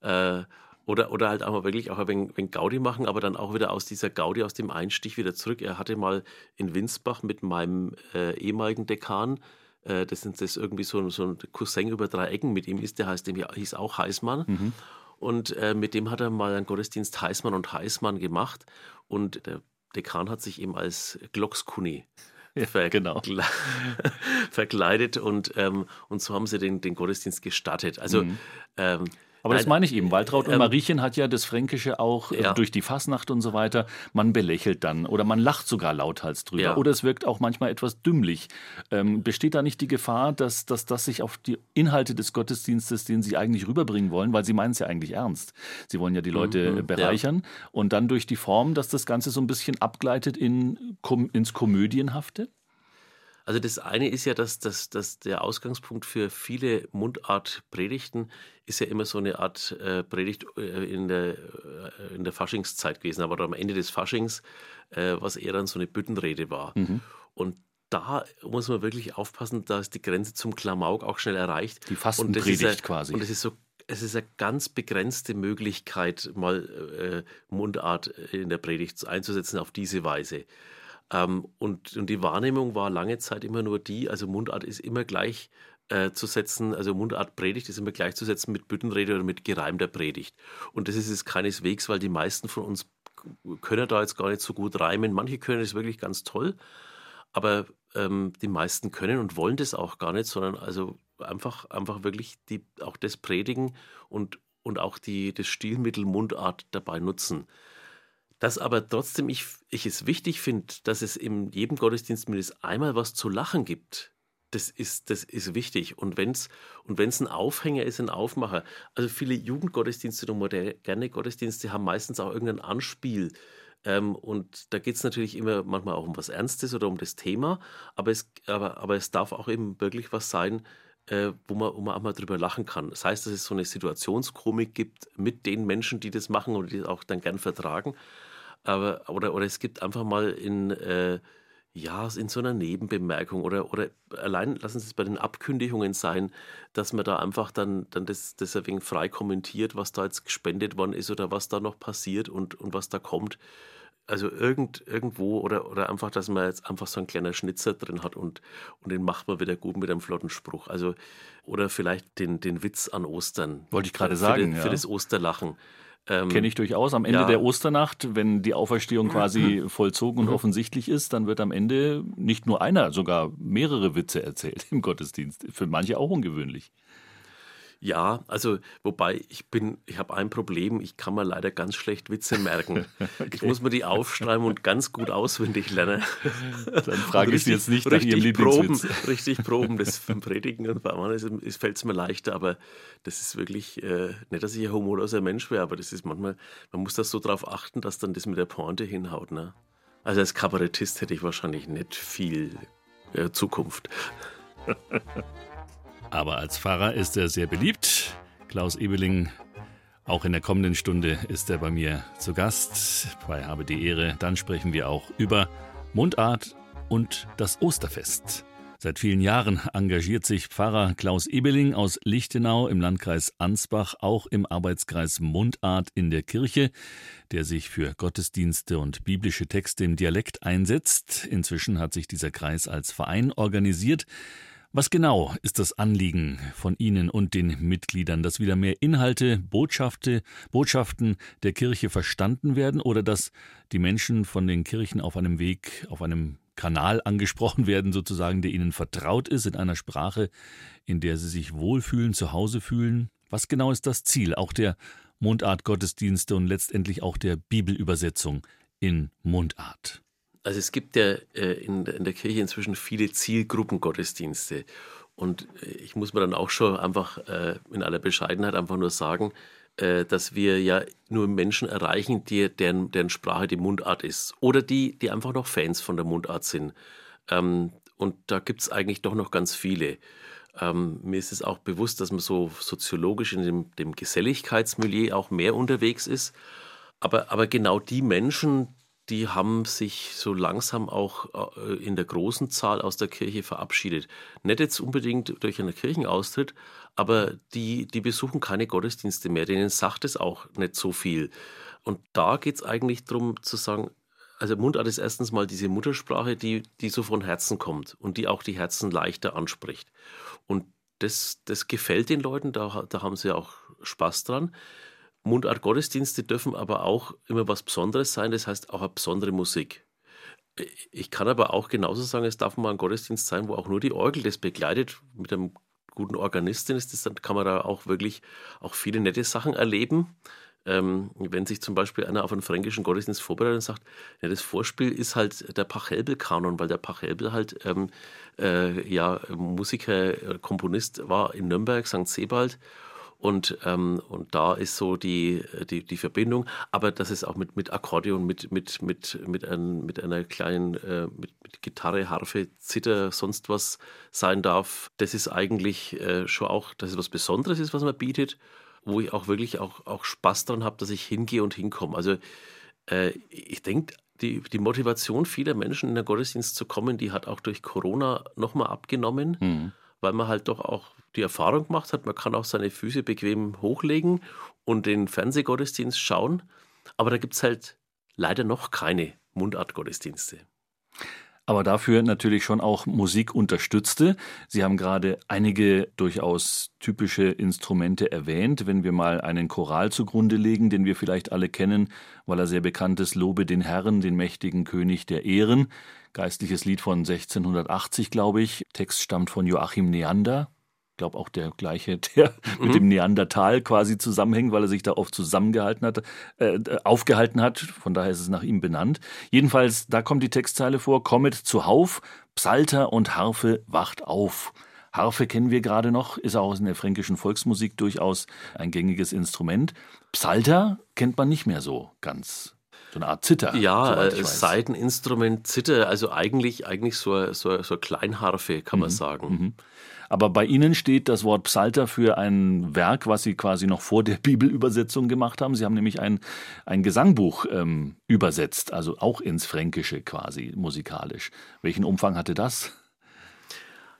äh, oder, oder halt auch mal wirklich auch ein wenig, wenig Gaudi machen, aber dann auch wieder aus dieser Gaudi, aus dem Einstich wieder zurück. Er hatte mal in Winsbach mit meinem äh, ehemaligen Dekan äh, das sind das irgendwie so, so ein Cousin über drei Ecken mit ihm ist, der heißt, dem hieß auch Heißmann. Mhm. Und äh, mit dem hat er mal einen Gottesdienst Heißmann und Heißmann gemacht. Und der Dekan hat sich eben als Glockskuni ja, verkle genau. verkleidet und, ähm, und so haben sie den, den Gottesdienst gestattet. Also mhm. ähm, aber das meine ich eben. Waltraud und ähm, Mariechen hat ja das Fränkische auch äh, ja. durch die Fasnacht und so weiter. Man belächelt dann oder man lacht sogar lauthals drüber. Ja. Oder es wirkt auch manchmal etwas dümmlich. Ähm, besteht da nicht die Gefahr, dass, dass das sich auf die Inhalte des Gottesdienstes, den Sie eigentlich rüberbringen wollen, weil Sie meinen es ja eigentlich ernst. Sie wollen ja die Leute mhm, bereichern ja. und dann durch die Form, dass das Ganze so ein bisschen abgleitet in, ins Komödienhafte? Also das eine ist ja, dass, dass, dass der Ausgangspunkt für viele Mundartpredigten ist ja immer so eine Art äh, Predigt äh, in, der, äh, in der Faschingszeit gewesen, aber am Ende des Faschings, äh, was eher dann so eine Büttenrede war. Mhm. Und da muss man wirklich aufpassen, da ist die Grenze zum Klamauk auch schnell erreicht. Die Fastenpredigt ja, quasi. Und es ist so es ist eine ganz begrenzte Möglichkeit, mal Mundart in der Predigt einzusetzen auf diese Weise. Ähm, und, und die Wahrnehmung war lange Zeit immer nur die, also Mundart ist immer gleich äh, zu setzen, also Mundart Predigt ist immer gleichzusetzen mit Büttenrede oder mit gereimter Predigt. Und das ist es keineswegs, weil die meisten von uns können da jetzt gar nicht so gut reimen. Manche können es wirklich ganz toll, aber ähm, die meisten können und wollen das auch gar nicht, sondern also einfach, einfach wirklich die, auch das predigen und, und auch die, das Stilmittel Mundart dabei nutzen. Dass aber trotzdem ich, ich es wichtig finde, dass es in jedem Gottesdienst mindestens einmal was zu lachen gibt. Das ist, das ist wichtig. Und wenn es und wenn's ein Aufhänger ist, ein Aufmacher. Also viele Jugendgottesdienste und moderne Gottesdienste haben meistens auch irgendein Anspiel. Ähm, und da geht es natürlich immer manchmal auch um was Ernstes oder um das Thema. Aber es, aber, aber es darf auch eben wirklich was sein, äh, wo, man, wo man auch mal drüber lachen kann. Das heißt, dass es so eine Situationskomik gibt mit den Menschen, die das machen und die das auch dann gern vertragen. Aber, oder, oder es gibt einfach mal in, äh, ja, in so einer Nebenbemerkung oder, oder allein lassen Sie es bei den Abkündigungen sein, dass man da einfach dann, dann das, das ein wenig frei kommentiert, was da jetzt gespendet worden ist oder was da noch passiert und, und was da kommt. Also irgend, irgendwo oder, oder einfach, dass man jetzt einfach so einen kleinen Schnitzer drin hat und, und den macht man wieder gut mit einem flotten Spruch. Also, oder vielleicht den, den Witz an Ostern. Wollte ich gerade sagen. Den, ja. Für das Osterlachen. Ähm, Kenne ich durchaus. Am Ende ja. der Osternacht, wenn die Auferstehung quasi vollzogen und mhm. offensichtlich ist, dann wird am Ende nicht nur einer, sogar mehrere Witze erzählt im Gottesdienst. Für manche auch ungewöhnlich. Ja, also wobei ich bin, ich habe ein Problem, ich kann mir leider ganz schlecht Witze merken. okay. Ich muss mir die aufschreiben und ganz gut auswendig lernen. Dann frage ich Sie jetzt nicht nach Ihrem Lieblingswitz. Proben, richtig proben, das Predigen und bei anderen fällt es mir leichter, aber das ist wirklich, äh, nicht, dass ich ein humorloser Mensch wäre, aber das ist manchmal, man muss das so darauf achten, dass dann das mit der Pointe hinhaut. Ne? Also als Kabarettist hätte ich wahrscheinlich nicht viel äh, Zukunft. Aber als Pfarrer ist er sehr beliebt. Klaus Ebeling, auch in der kommenden Stunde ist er bei mir zu Gast bei Habe die Ehre. Dann sprechen wir auch über Mundart und das Osterfest. Seit vielen Jahren engagiert sich Pfarrer Klaus Ebeling aus Lichtenau im Landkreis Ansbach auch im Arbeitskreis Mundart in der Kirche, der sich für Gottesdienste und biblische Texte im Dialekt einsetzt. Inzwischen hat sich dieser Kreis als Verein organisiert. Was genau ist das Anliegen von Ihnen und den Mitgliedern, dass wieder mehr Inhalte, Botschaften, Botschaften der Kirche verstanden werden oder dass die Menschen von den Kirchen auf einem Weg, auf einem Kanal angesprochen werden, sozusagen, der ihnen vertraut ist, in einer Sprache, in der sie sich wohlfühlen, zu Hause fühlen? Was genau ist das Ziel auch der Mundart-Gottesdienste und letztendlich auch der Bibelübersetzung in Mundart? Also es gibt ja äh, in, in, der Kirche inzwischen viele Zielgruppengottesdienste. Und äh, ich muss mir dann auch schon einfach äh, in aller Bescheidenheit einfach nur sagen, dass wir ja nur Menschen erreichen, die, deren, deren Sprache die Mundart ist. Oder die, die einfach noch Fans von der Mundart sind. Ähm, und da gibt es eigentlich doch noch ganz viele. Ähm, mir ist es auch bewusst, dass man so soziologisch in dem, dem Geselligkeitsmilieu auch mehr unterwegs ist. Aber, aber genau die Menschen, die haben sich so langsam auch äh, in der großen Zahl aus der Kirche verabschiedet. Nicht jetzt unbedingt durch einen Kirchenaustritt, aber die, die besuchen keine Gottesdienste mehr. Denen sagt es auch nicht so viel. Und da geht es eigentlich darum zu sagen, also Mundart ist erstens mal diese Muttersprache, die, die so von Herzen kommt und die auch die Herzen leichter anspricht. Und das, das gefällt den Leuten, da, da haben sie auch Spaß dran. Mundart-Gottesdienste dürfen aber auch immer was Besonderes sein, das heißt auch eine besondere Musik. Ich kann aber auch genauso sagen, es darf mal ein Gottesdienst sein, wo auch nur die Orgel das begleitet, mit einem guten Organistin ist das, dann kann man da auch wirklich auch viele nette Sachen erleben. Ähm, wenn sich zum Beispiel einer auf einen fränkischen Gottesdienst vorbereitet und sagt, ja, das Vorspiel ist halt der Pachelbel-Kanon, weil der Pachelbel halt ähm, äh, ja, Musiker, Komponist war in Nürnberg, St. Sebald Und, ähm, und da ist so die, die, die Verbindung, aber dass es auch mit, mit Akkordeon, mit, mit, mit, mit, ein, mit einer kleinen äh, mit, mit Gitarre, Harfe, Zither, sonst was sein darf, das ist eigentlich äh, schon auch, dass es was Besonderes ist, was man bietet, wo ich auch wirklich auch, auch Spaß dran habe, dass ich hingehe und hinkomme. Also äh, ich denke, die, die Motivation vieler Menschen in den Gottesdienst zu kommen, die hat auch durch Corona nochmal abgenommen, mhm. weil man halt doch auch die Erfahrung gemacht hat, man kann auch seine Füße bequem hochlegen und den Fernsehgottesdienst schauen. Aber da gibt es halt leider noch keine Mundartgottesdienste. Aber dafür natürlich schon auch Musik unterstützte. Sie haben gerade einige durchaus typische Instrumente erwähnt. Wenn wir mal einen Choral zugrunde legen, den wir vielleicht alle kennen, weil er sehr bekannt ist, Lobe den Herrn, den mächtigen König der Ehren. Geistliches Lied von 1680, glaube ich. Text stammt von Joachim Neander glaube auch der gleiche, der mhm. mit dem Neandertal quasi zusammenhängt, weil er sich da oft zusammengehalten hat, äh, aufgehalten hat. Von daher ist es nach ihm benannt. Jedenfalls, da kommt die Textzeile vor: Kommet zuhauf, Psalter und Harfe wacht auf. Harfe kennen wir gerade noch, ist auch in der fränkischen Volksmusik durchaus ein gängiges Instrument. Psalter kennt man nicht mehr so ganz. So eine Art Zither. Ja, äh, Seiteninstrument Zither, also eigentlich, eigentlich so, so, so Kleinharfe, kann man mhm. sagen. Mhm. Aber bei Ihnen steht das Wort Psalter für ein Werk, was Sie quasi noch vor der Bibelübersetzung gemacht haben. Sie haben nämlich ein, ein Gesangbuch ähm, übersetzt, also auch ins Fränkische quasi musikalisch. Welchen Umfang hatte das?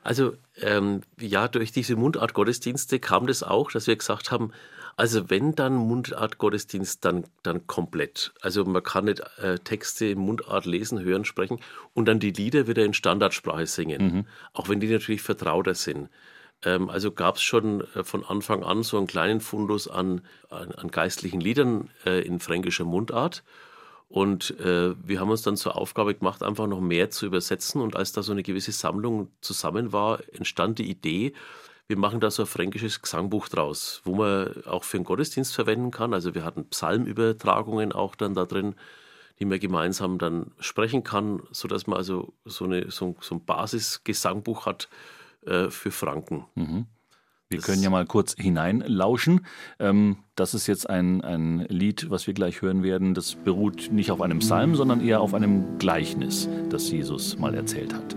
Also ähm, ja, durch diese Mundart-Gottesdienste kam das auch, dass wir gesagt haben, also wenn dann Mundart-Gottesdienst, dann, dann komplett. Also man kann nicht äh, Texte in Mundart lesen, hören, sprechen und dann die Lieder wieder in Standardsprache singen, mhm. auch wenn die natürlich vertrauter sind. Ähm, also gab es schon äh, von Anfang an so einen kleinen Fundus an, an, an geistlichen Liedern äh, in fränkischer Mundart. Und äh, wir haben uns dann zur Aufgabe gemacht, einfach noch mehr zu übersetzen. Und als da so eine gewisse Sammlung zusammen war, entstand die Idee, wir machen da so ein fränkisches Gesangbuch draus, wo man auch für den Gottesdienst verwenden kann. Also wir hatten Psalmübertragungen auch dann da drin, die man gemeinsam dann sprechen kann, sodass man also so, eine, so, so ein Basisgesangbuch hat äh, für Franken. Mhm. Wir das können ja mal kurz hineinlauschen. Ähm, das ist jetzt ein, ein Lied, was wir gleich hören werden. Das beruht nicht auf einem Psalm, sondern eher auf einem Gleichnis, das Jesus mal erzählt hat.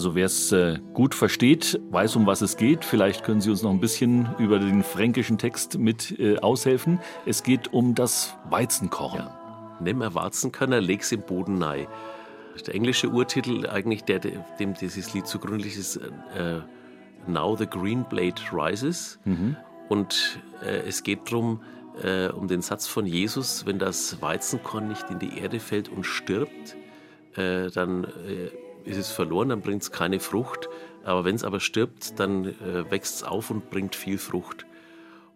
Also wer es äh, gut versteht, weiß, um was es geht. Vielleicht können Sie uns noch ein bisschen über den fränkischen Text mit äh, aushelfen. Es geht um das Weizenkorn. Ja. Nimm er Weizenkörner, leg's im Boden nei. Der englische Urtitel eigentlich, der, dem dieses Lied zugrunde liegt, ist äh, Now the Green Blade Rises. Mhm. Und äh, es geht darum, um den Satz von Jesus, wenn das Weizenkorn nicht in die Erde fällt und stirbt, dann ist es verloren, dann bringt es keine Frucht. Aber wenn es aber stirbt, dann äh, wächst es auf und bringt viel Frucht.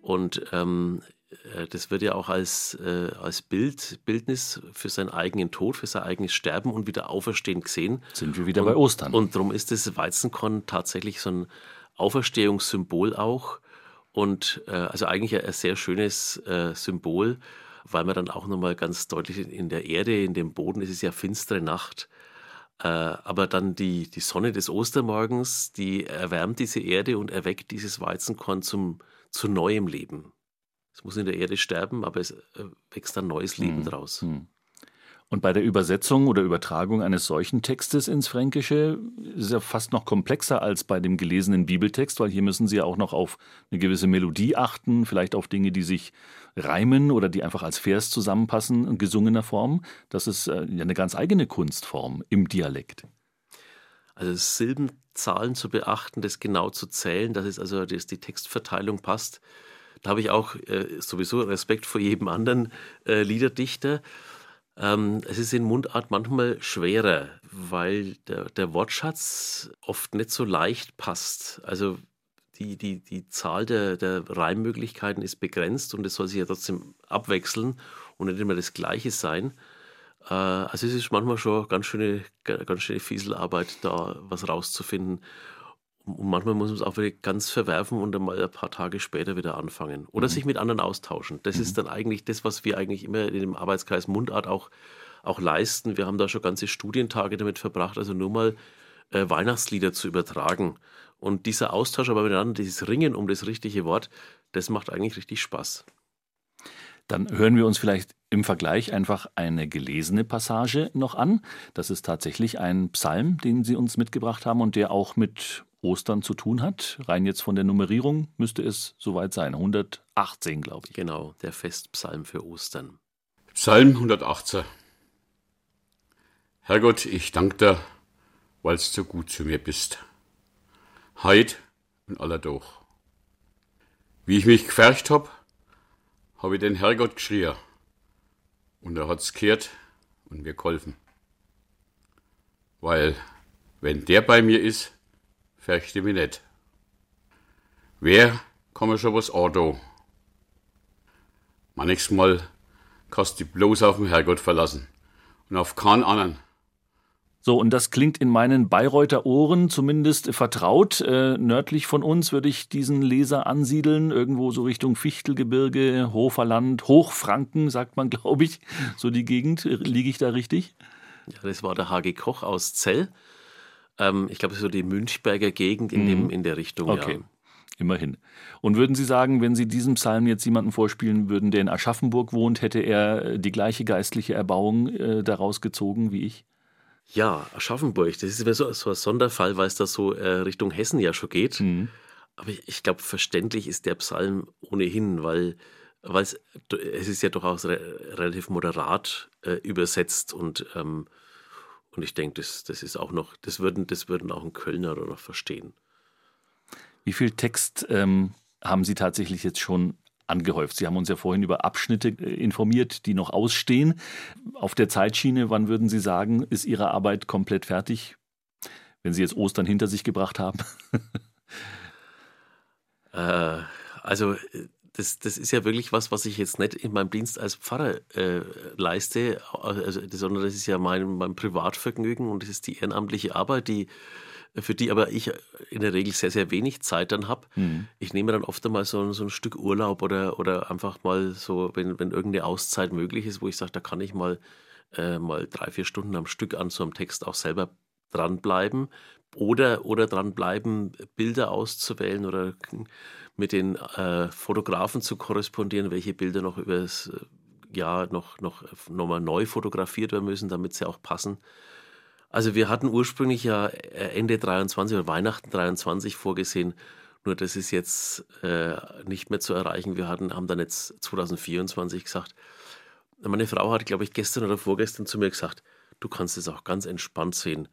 Und ähm, äh, das wird ja auch als, äh, als Bild, Bildnis für seinen eigenen Tod, für sein eigenes Sterben und wieder Auferstehen gesehen. Sind wir wieder und, bei Ostern. Und darum ist das Weizenkorn tatsächlich so ein Auferstehungssymbol auch. Und äh, also eigentlich ein, ein sehr schönes äh, Symbol, weil man dann auch nochmal ganz deutlich in der Erde, in dem Boden, es ist ja finstere Nacht, aber dann die, die Sonne des Ostermorgens, die erwärmt diese Erde und erweckt dieses Weizenkorn zum, zu neuem Leben. Es muss in der Erde sterben, aber es äh, wächst ein neues Leben hm. draus. Hm. Und bei der Übersetzung oder Übertragung eines solchen Textes ins Fränkische ist es ja fast noch komplexer als bei dem gelesenen Bibeltext, weil hier müssen Sie ja auch noch auf eine gewisse Melodie achten, vielleicht auf Dinge, die sich reimen oder die einfach als Vers zusammenpassen in gesungener Form. Das ist äh, ja eine ganz eigene Kunstform im Dialekt. Also Silbenzahlen zu beachten, das genau zu zählen, dass es also dass die Textverteilung passt. Da habe ich auch äh, sowieso Respekt vor jedem anderen äh, Liederdichter. Ähm, es ist in Mundart manchmal schwerer, weil der, der Wortschatz oft nicht so leicht passt. Also die, die, die Zahl der, der Reimmöglichkeiten ist begrenzt und es soll sich ja trotzdem abwechseln und nicht immer das Gleiche sein. Äh, also es ist manchmal schon ganz schöne, ganz schöne Fieselarbeit, da was rauszufinden. Und manchmal muss man es auch wieder ganz verwerfen und dann mal ein paar Tage später wieder anfangen. Oder mhm. sich mit anderen austauschen. Das mhm. ist dann eigentlich das, was wir eigentlich immer in dem Arbeitskreis Mundart auch, auch leisten. Wir haben da schon ganze Studientage damit verbracht, also nur mal äh, Weihnachtslieder zu übertragen. Und dieser Austausch aber miteinander, dieses Ringen um das richtige Wort, das macht eigentlich richtig Spaß. Dann hören wir uns vielleicht im Vergleich einfach eine gelesene Passage noch an. Das ist tatsächlich ein Psalm, den Sie uns mitgebracht haben und der auch mit Ostern zu tun hat. Rein jetzt von der Nummerierung müsste es soweit sein. 118, glaube ich. Genau, der Festpsalm für Ostern. Psalm 118. Herrgott, ich danke dir, weil du so gut zu mir bist. Heid und aller doch. Wie ich mich gefärcht hab, hab ich den Herrgott geschrien. Und er hat's gehört und mir geholfen. Weil, wenn der bei mir ist, fürchte mich nicht. Wer kann mir schon was Auto? Manchmal kannst du bloß auf den Herrgott verlassen und auf keinen anderen. So, und das klingt in meinen Bayreuther Ohren zumindest vertraut. Äh, nördlich von uns würde ich diesen Leser ansiedeln, irgendwo so Richtung Fichtelgebirge, Hoferland, Hochfranken, sagt man, glaube ich. So die Gegend. Liege ich da richtig? Ja, das war der HG Koch aus Zell. Ähm, ich glaube, so die Münchberger Gegend in, dem, mhm. in der Richtung. Okay. Ja. Immerhin. Und würden Sie sagen, wenn Sie diesen Psalm jetzt jemanden vorspielen würden, der in Aschaffenburg wohnt, hätte er die gleiche geistliche Erbauung äh, daraus gezogen wie ich? Ja, Aschaffenburg, das ist immer so, so ein Sonderfall, weil es da so äh, Richtung Hessen ja schon geht. Mhm. Aber ich, ich glaube, verständlich ist der Psalm ohnehin, weil es, es ist ja durchaus re relativ moderat äh, übersetzt und ähm, und ich denke, das, das ist auch noch, das würden, das würden auch ein Kölner noch verstehen. Wie viel Text ähm, haben Sie tatsächlich jetzt schon angehäuft? Sie haben uns ja vorhin über Abschnitte äh, informiert, die noch ausstehen. Auf der Zeitschiene, wann würden Sie sagen, ist Ihre Arbeit komplett fertig, wenn Sie jetzt Ostern hinter sich gebracht haben? äh, also äh, das, das ist ja wirklich was, was ich jetzt nicht in meinem Dienst als Pfarrer äh, leiste, also, sondern das ist ja mein, mein Privatvergnügen und das ist die ehrenamtliche Arbeit, die für die aber ich in der Regel sehr, sehr wenig Zeit dann habe. Mhm. Ich nehme dann oft einmal so, so ein Stück Urlaub oder, oder einfach mal so, wenn, wenn irgendeine Auszeit möglich ist, wo ich sage, da kann ich mal, äh, mal drei, vier Stunden am Stück an so einem Text auch selber dranbleiben oder, oder dranbleiben, Bilder auszuwählen oder mit den äh, Fotografen zu korrespondieren, welche Bilder noch über das äh, Jahr noch, noch, noch mal neu fotografiert werden müssen, damit sie auch passen. Also wir hatten ursprünglich ja äh, Ende 23 oder Weihnachten 23 vorgesehen, nur das ist jetzt äh, nicht mehr zu erreichen. Wir hatten, haben dann jetzt 2024 gesagt. Meine Frau hat, glaube ich, gestern oder vorgestern zu mir gesagt, du kannst es auch ganz entspannt sehen,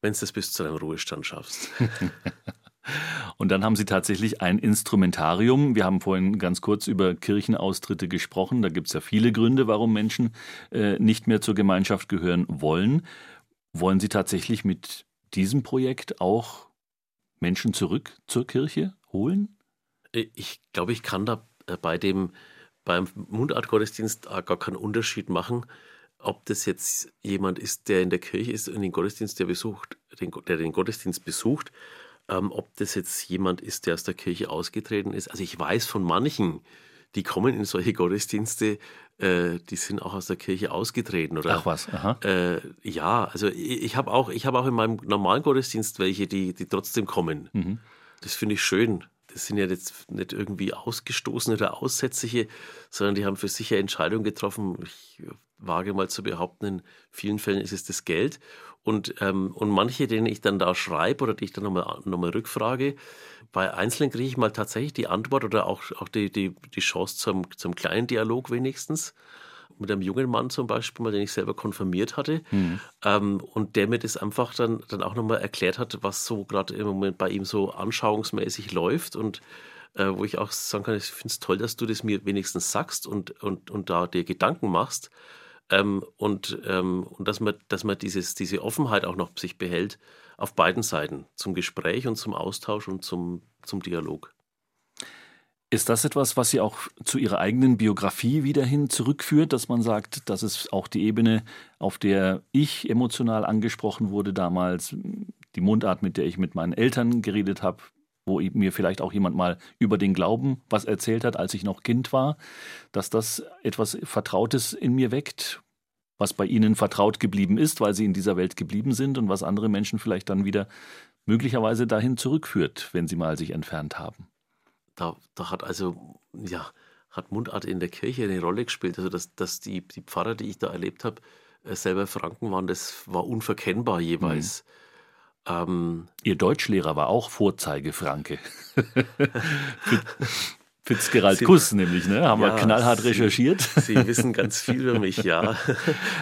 wenn du das bis zu deinem Ruhestand schaffst. Und dann haben Sie tatsächlich ein Instrumentarium. Wir haben vorhin ganz kurz über Kirchenaustritte gesprochen. Da gibt es ja viele Gründe, warum Menschen äh, nicht mehr zur Gemeinschaft gehören wollen. Wollen Sie tatsächlich mit diesem Projekt auch Menschen zurück zur Kirche holen? Ich glaube, ich kann da äh, bei dem beim Mundartgottesdienst gar keinen Unterschied machen, ob das jetzt jemand ist, der in der Kirche ist und den Gottesdienst der besucht, den, der den Gottesdienst besucht ähm, ob das jetzt jemand ist, der aus der Kirche ausgetreten ist. Also ich weiß von manchen, die kommen in solche Gottesdienste, äh, die sind auch aus der Kirche ausgetreten. Oder, Ach was, aha. Äh, ja, also ich, ich habe auch, hab auch in meinem normalen Gottesdienst welche, die, die trotzdem kommen. Mhm. Das finde ich schön. Das sind ja jetzt nicht irgendwie Ausgestoßene oder Aussätzliche, sondern die haben für sich eine Entscheidung getroffen. Ich wage mal zu behaupten, in vielen Fällen ist es das Geld. Und, ähm, und manche, denen ich dann da schreibe oder die ich dann nochmal noch mal rückfrage, bei Einzelnen kriege ich mal tatsächlich die Antwort oder auch, auch die, die, die Chance zum, zum kleinen Dialog wenigstens. Mit einem jungen Mann zum Beispiel, mal, den ich selber konfirmiert hatte. Mhm. Ähm, und der mir das einfach dann, dann auch nochmal erklärt hat, was so gerade im Moment bei ihm so anschauungsmäßig läuft. Und äh, wo ich auch sagen kann, ich finde es toll, dass du das mir wenigstens sagst und, und, und da dir Gedanken machst Ähm, und, ähm, und dass man, dass man dieses, diese Offenheit auch noch sich behält auf beiden Seiten, zum Gespräch und zum Austausch und zum, zum Dialog. Ist das etwas, was Sie auch zu Ihrer eigenen Biografie wieder hin zurückführt, dass man sagt, das ist auch die Ebene, auf der ich emotional angesprochen wurde damals, die Mundart, mit der ich mit meinen Eltern geredet habe, wo mir vielleicht auch jemand mal über den Glauben was erzählt hat, als ich noch Kind war, dass das etwas Vertrautes in mir weckt, was bei Ihnen vertraut geblieben ist, weil Sie in dieser Welt geblieben sind und was andere Menschen vielleicht dann wieder möglicherweise dahin zurückführt, wenn sie mal sich entfernt haben da, da hat also, ja, hat Mundart in der Kirche eine Rolle gespielt. Also, dass, dass die, die Pfarrer, die ich da erlebt habe, äh, selber Franken waren, das war unverkennbar jeweils. Mhm. Ähm, Ihr Deutschlehrer war auch Vorzeigefranke. Fitzgerald Kuss nämlich, ne? Haben ja, wir knallhart Sie, recherchiert. Sie wissen ganz viel über mich, ja.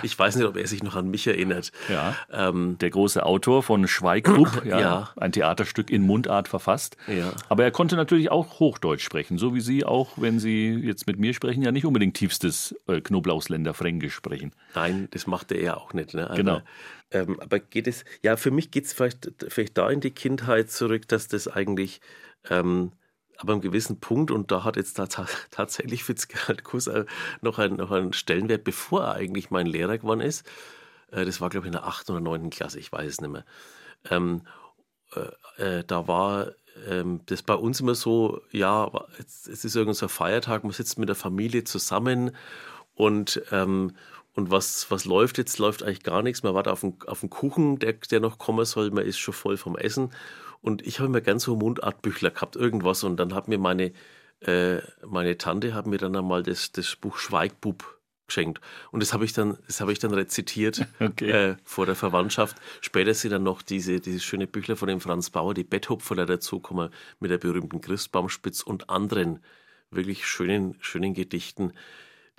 Ich weiß nicht, ob er sich noch an mich erinnert. Ja. Ähm, der große Autor von Schweiggrub, ja, ja, ein Theaterstück in Mundart verfasst. Ja. Aber er konnte natürlich auch Hochdeutsch sprechen, so wie Sie auch, wenn Sie jetzt mit mir sprechen, ja nicht unbedingt tiefstes äh, Knoblauchsländer Fränkisch sprechen. Nein, das machte er auch nicht. Ne? Aber, genau. Ähm, aber geht es, ja, für mich geht es vielleicht, vielleicht da in die Kindheit zurück, dass das eigentlich ähm, aber einem gewissen Punkt, und da hat jetzt tatsächlich Fitzgerald Kuss noch, ein, noch einen Stellenwert, bevor er eigentlich mein Lehrer geworden ist. Äh, das war, glaube ich, in der 8. oder 9. Klasse, ich weiß es nicht mehr. Ähm, äh, äh, da war ähm, das bei uns immer so, ja, es, es ist irgendein so Feiertag, man sitzt mit der Familie zusammen und, ähm, und was, was läuft jetzt? Läuft eigentlich gar nichts. Man wartet auf den, auf Kuchen, der, der noch kommen soll. Man ist schon voll vom Essen. Und ich habe immer ganz so Mundartbüchler gehabt, irgendwas. Und dann hat mir meine, äh, meine Tante hat mir dann einmal das, das Buch Schweigbub geschenkt. Und das habe ich dann, das habe ich dann rezitiert okay. äh, vor der Verwandtschaft. Später sind dann noch diese, diese schöne Büchler von dem Franz Bauer, die Betthupferler dazukommen mit der berühmten Christbaumspitz und anderen wirklich schönen, schönen Gedichten,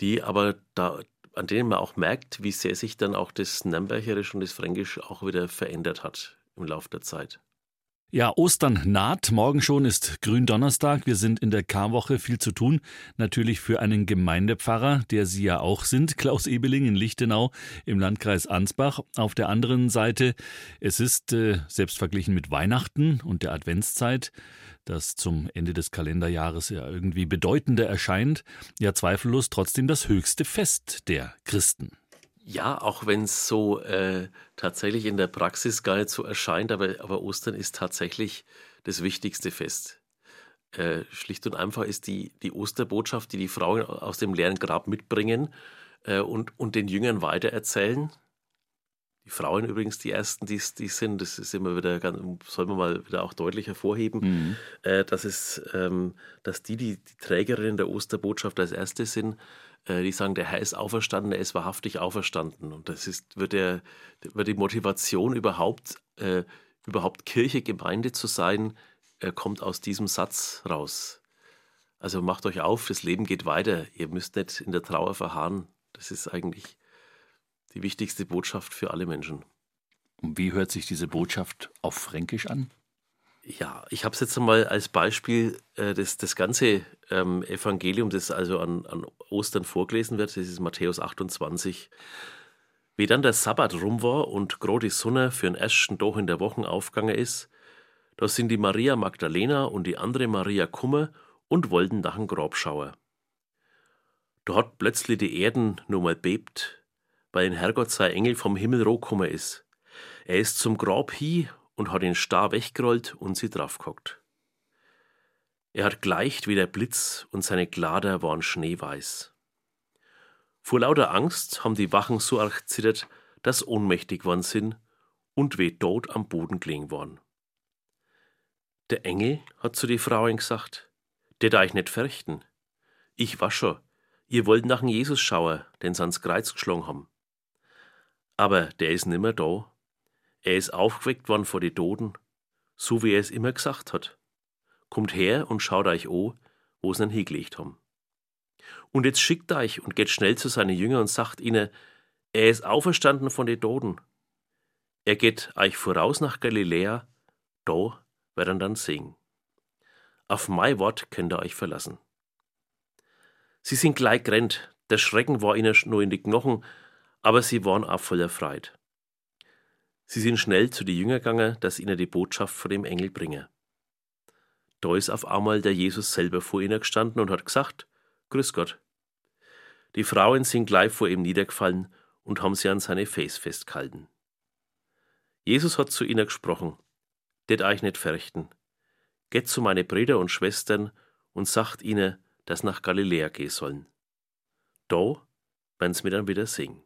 die aber da, an denen man auch merkt, wie sehr sich dann auch das Nürnbergerisch und das Fränkisch auch wieder verändert hat im Laufe der Zeit. Ja, Ostern naht. Morgen schon ist Gründonnerstag. Wir sind in der Karwoche viel zu tun. Natürlich für einen Gemeindepfarrer, der Sie ja auch sind, Klaus Ebeling in Lichtenau im Landkreis Ansbach. Auf der anderen Seite, es ist äh, selbst verglichen mit Weihnachten und der Adventszeit, das zum Ende des Kalenderjahres ja irgendwie bedeutender erscheint, ja zweifellos trotzdem das höchste Fest der Christen. Ja, auch wenn es so äh, tatsächlich in der Praxis gar nicht so erscheint, aber, aber Ostern ist tatsächlich das wichtigste Fest. Äh, schlicht und einfach ist die, die Osterbotschaft, die die Frauen aus dem leeren Grab mitbringen äh, und, und den Jüngern weitererzählen. Die Frauen übrigens die ersten, die es sind, das ist immer wieder, soll man mal wieder auch deutlich hervorheben, mhm. äh, dass es, ähm, dass die, die, die Trägerinnen der Osterbotschaft als erste sind, die sagen, der Herr ist auferstanden, er ist wahrhaftig auferstanden. Und das ist, wird, der, wird die Motivation überhaupt, äh, überhaupt Kirche, Gemeinde zu sein, äh, kommt aus diesem Satz raus. Also macht euch auf, das Leben geht weiter. Ihr müsst nicht in der Trauer verharren. Das ist eigentlich die wichtigste Botschaft für alle Menschen. Und wie hört sich diese Botschaft auf Fränkisch an? Ja, ich habe es jetzt einmal als Beispiel, äh, das, das ganze ähm, Evangelium, das also an, an Ostern vorgelesen wird, das ist Matthäus 28. Wie dann der Sabbat rum war und gerade die Sonne für den ersten Tag in der Woche aufgegangen ist, da sind die Maria Magdalena und die andere Maria kummer und wollten nach dem Grab schauen. Da hat plötzlich die Erden nur mal bebt, weil ein Herrgott sei Engel vom Himmel rohkummer ist. Er ist zum Grab hin und hat den Star weggerollt und sie draufgehockt. Er hat gleicht wie der Blitz und seine Glader waren schneeweiß. Vor lauter Angst haben die Wachen so arg zittert, dass ohnmächtig worden sind und weh tot am Boden gelegen worden. Der Engel hat zu die Frauen gesagt, der da ich nicht fürchten. Ich war schon, ihr wollt nach dem Jesus schauen, den sie ans Kreuz geschlagen haben. Aber der ist nimmer da, er ist aufgeweckt worden vor die Toten, so wie er es immer gesagt hat. Kommt her und schaut euch an, wo sie ihn hingelegt haben. Und jetzt schickt euch und geht schnell zu seinen Jüngern und sagt ihnen, er ist auferstanden von den Toten. Er geht euch voraus nach Galiläa, da werden dann sehen. Auf mein Wort könnt ihr euch verlassen. Sie sind gleich gerannt, der Schrecken war ihnen nur in die Knochen, Aber sie waren auch voller Freude. Sie sind schnell zu die Jünger gegangen, dass ihnen die Botschaft von dem Engel bringe. Da ist auf einmal der Jesus selber vor ihnen gestanden und hat gesagt, Grüß Gott. Die Frauen sind gleich vor ihm niedergefallen und haben sie an seine Face festgehalten. Jesus hat zu ihnen gesprochen, det euch nicht fürchten. Geht zu meine Brüder und Schwestern und sagt ihnen, dass nach Galiläa gehen sollen. Da werden sie mir dann wieder singen.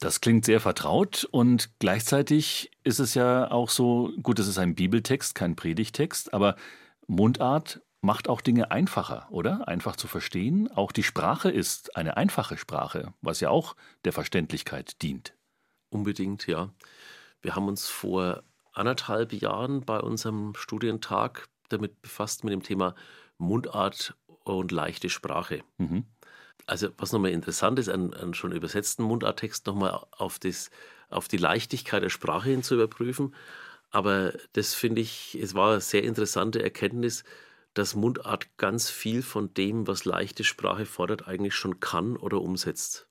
Das klingt sehr vertraut und gleichzeitig ist es ja auch so, gut, es ist ein Bibeltext, kein Predigtext, aber Mundart macht auch Dinge einfacher, oder? Einfach zu verstehen. Auch die Sprache ist eine einfache Sprache, was ja auch der Verständlichkeit dient. Unbedingt, ja. Wir haben uns vor anderthalb Jahren bei unserem Studientag damit befasst, mit dem Thema Mundart und leichte Sprache. Mhm. Also, was nochmal interessant ist, einen, einen schon übersetzten Mundarttext nochmal auf, das, auf die Leichtigkeit der Sprache hin zu überprüfen. Aber das finde ich, es war eine sehr interessante Erkenntnis, dass Mundart ganz viel von dem, was leichte Sprache fordert, eigentlich schon kann oder umsetzt.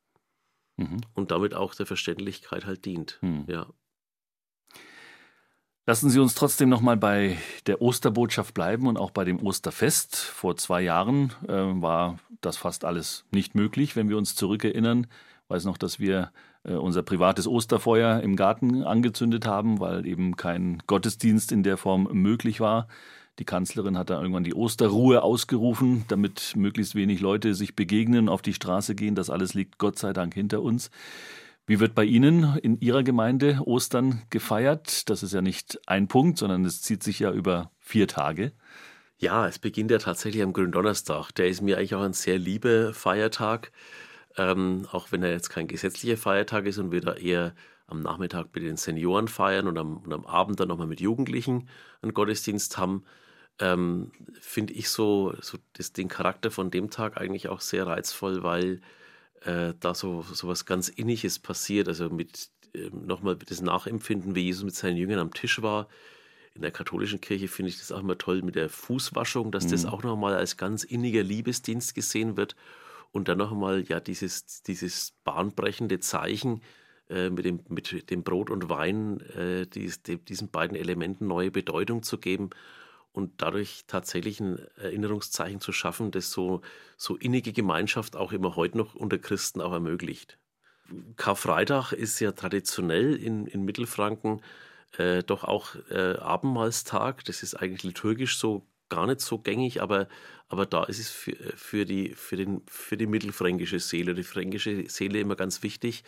Mhm. Und damit auch der Verständlichkeit halt dient. Mhm. Ja. Lassen Sie uns trotzdem nochmal bei der Osterbotschaft bleiben und auch bei dem Osterfest. Vor zwei Jahren äh, war das fast alles nicht möglich, wenn wir uns zurückerinnern. Ich weiß noch, dass wir äh, unser privates Osterfeuer im Garten angezündet haben, weil eben kein Gottesdienst in der Form möglich war. Die Kanzlerin hat da irgendwann die Osterruhe ausgerufen, damit möglichst wenig Leute sich begegnen, auf die Straße gehen. Das alles liegt Gott sei Dank hinter uns. Wie wird bei Ihnen in Ihrer Gemeinde Ostern gefeiert? Das ist ja nicht ein Punkt, sondern es zieht sich ja über vier Tage. Ja, es beginnt ja tatsächlich am Gründonnerstag. Der ist mir eigentlich auch ein sehr lieber Feiertag, ähm, auch wenn er jetzt kein gesetzlicher Feiertag ist und wir da eher am Nachmittag mit den Senioren feiern und am, und am Abend dann nochmal mit Jugendlichen einen Gottesdienst haben. Ähm, Finde ich so, so das, den Charakter von dem Tag eigentlich auch sehr reizvoll, weil äh, da so, so was ganz Inniges passiert. Also mit äh, nochmal das Nachempfinden, wie Jesus mit seinen Jüngern am Tisch war. In der katholischen Kirche finde ich das auch immer toll mit der Fußwaschung, dass mhm. das auch nochmal als ganz inniger Liebesdienst gesehen wird. Und dann nochmal ja dieses, dieses bahnbrechende Zeichen äh, mit, dem, mit dem Brot und Wein, äh, dies, dem, diesen beiden Elementen neue Bedeutung zu geben und dadurch tatsächlich ein Erinnerungszeichen zu schaffen, das so, so innige Gemeinschaft auch immer heute noch unter Christen auch ermöglicht. Karfreitag ist ja traditionell in, in Mittelfranken äh, doch auch äh, Abendmahlstag. Das ist eigentlich liturgisch so gar nicht so gängig, aber, aber da ist es für, für, die, für, den, für die mittelfränkische Seele, die fränkische Seele immer ganz wichtig,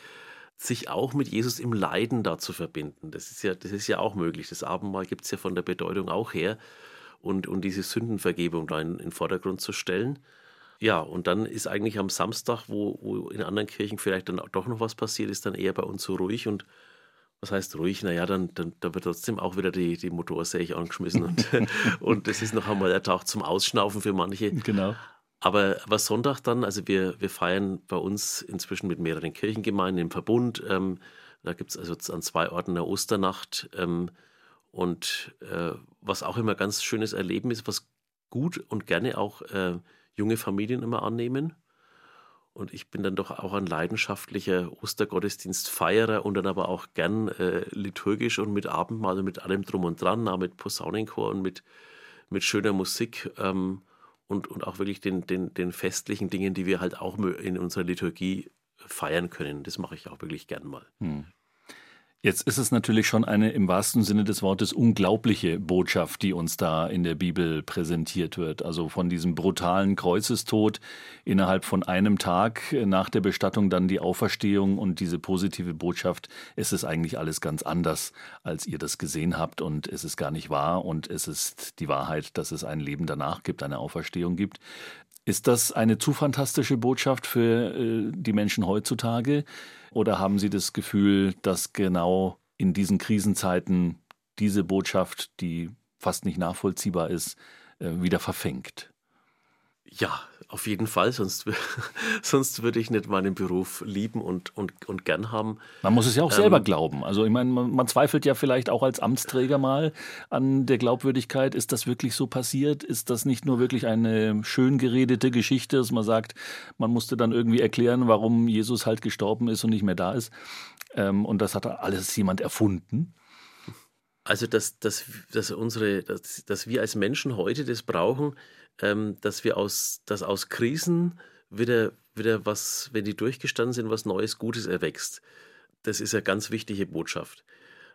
sich auch mit Jesus im Leiden da zu verbinden. Das ist ja, das ist ja auch möglich. Das Abendmahl gibt es ja von der Bedeutung auch her und, und diese Sündenvergebung da in, in den Vordergrund zu stellen. Ja, und dann ist eigentlich am Samstag, wo, wo in anderen Kirchen vielleicht dann doch noch was passiert, ist dann eher bei uns so ruhig und was heißt ruhig? Naja, dann, dann da wird trotzdem auch wieder die, die Motorsäge angeschmissen und, und das ist noch einmal der Tag zum Ausschnaufen für manche. Genau. Aber, aber Sonntag dann, also wir, wir feiern bei uns inzwischen mit mehreren Kirchengemeinden im Verbund. Ähm, da gibt es also an zwei Orten eine Osternacht. Ähm, und äh, was auch immer ganz schönes Erleben ist, was gut und gerne auch äh, junge Familien immer annehmen. Und ich bin dann doch auch ein leidenschaftlicher Ostergottesdienstfeierer und dann aber auch gern äh, liturgisch und mit Abendmahl und mit allem drum und dran, auch mit Posaunenchor und mit, mit schöner Musik ähm, und, und auch wirklich den, den, den festlichen Dingen, die wir halt auch in unserer Liturgie feiern können. Das mache ich auch wirklich gern mal. Hm. Jetzt ist es natürlich schon eine im wahrsten Sinne des Wortes unglaubliche Botschaft, die uns da in der Bibel präsentiert wird. Also von diesem brutalen Kreuzestod innerhalb von einem Tag nach der Bestattung dann die Auferstehung und diese positive Botschaft. Es ist eigentlich alles ganz anders, als ihr das gesehen habt und es ist gar nicht wahr und es ist die Wahrheit, dass es ein Leben danach gibt, eine Auferstehung gibt. Ist das eine zu fantastische Botschaft für äh, die Menschen heutzutage? Oder haben Sie das Gefühl, dass genau in diesen Krisenzeiten diese Botschaft, die fast nicht nachvollziehbar ist, äh, wieder verfängt? Ja, auf jeden Fall, sonst, sonst würde ich nicht meinen Beruf lieben und, und, und gern haben. Man muss es ja auch ähm, selber glauben. Also ich meine, man, man, zweifelt ja vielleicht auch als Amtsträger mal an der Glaubwürdigkeit. Ist das wirklich so passiert? Ist das nicht nur wirklich eine schön geredete Geschichte, dass man sagt, man musste dann irgendwie erklären, warum Jesus halt gestorben ist und nicht mehr da ist? Ähm, und das hat alles jemand erfunden? Also, dass, dass, dass, unsere, dass, dass wir als Menschen heute das brauchen, ähm, dass wir aus, dass aus Krisen wieder, wieder was, wenn die durchgestanden sind, was Neues, Gutes erwächst. Das ist eine ganz wichtige Botschaft.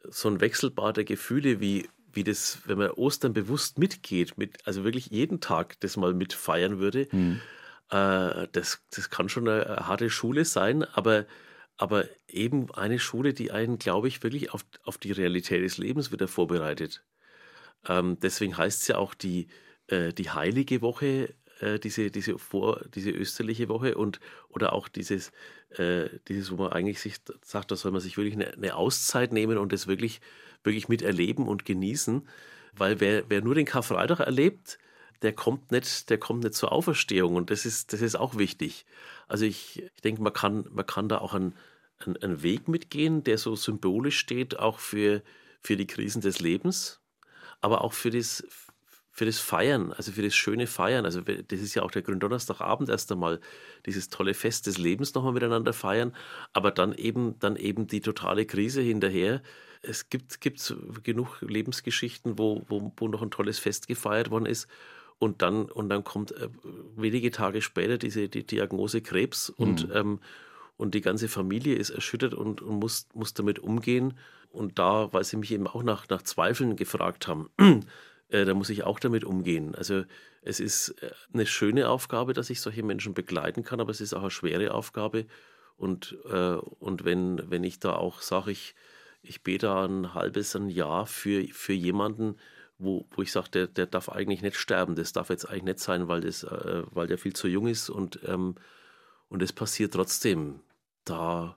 So ein Wechselbad der Gefühle, wie, wie das, wenn man Ostern bewusst mitgeht, mit, also wirklich jeden Tag das mal mitfeiern würde, mhm. äh, das, das kann schon eine, eine, harte Schule sein, aber, aber eben eine Schule, die einen, glaube ich, wirklich auf, auf die Realität des Lebens wieder vorbereitet. Ähm, deswegen heißt es ja auch die, äh, die heilige Woche, äh, diese, diese, vor, diese österliche Woche und oder auch dieses, äh, dieses, wo man eigentlich sich sagt, da soll man sich wirklich eine, eine Auszeit nehmen und das wirklich, wirklich miterleben und genießen. Weil wer, wer nur den Karfreitag erlebt, der kommt nicht, der kommt nicht zur Auferstehung und das ist, das ist auch wichtig. Also ich, ich denke, man kann, man kann da auch einen, einen, einen Weg mitgehen, der so symbolisch steht, auch für, für die Krisen des Lebens, aber auch für das, für das Feiern, also für das schöne Feiern. Also das ist ja auch der Gründonnerstagabend erst einmal, dieses tolle Fest des Lebens nochmal miteinander feiern, aber dann eben, dann eben die totale Krise hinterher. Es gibt, gibt genug Lebensgeschichten, wo, wo, wo noch ein tolles Fest gefeiert worden ist. Und dann, und dann kommt äh, wenige Tage später diese die Diagnose Krebs und, mhm. ähm, und die ganze Familie ist erschüttert und, und muss, muss damit umgehen. Und da, weil sie mich eben auch nach, nach Zweifeln gefragt haben, äh, da muss ich auch damit umgehen. Also es ist äh, eine schöne Aufgabe, dass ich solche Menschen begleiten kann, aber es ist auch eine schwere Aufgabe. Und, äh, und wenn, wenn ich da auch sage, ich, ich bete ein halbes ein Jahr für, für jemanden, wo, wo ich sage, der, der darf eigentlich nicht sterben, das darf jetzt eigentlich nicht sein, weil, das, äh, weil der viel zu jung ist und, ähm, und es passiert trotzdem. Da,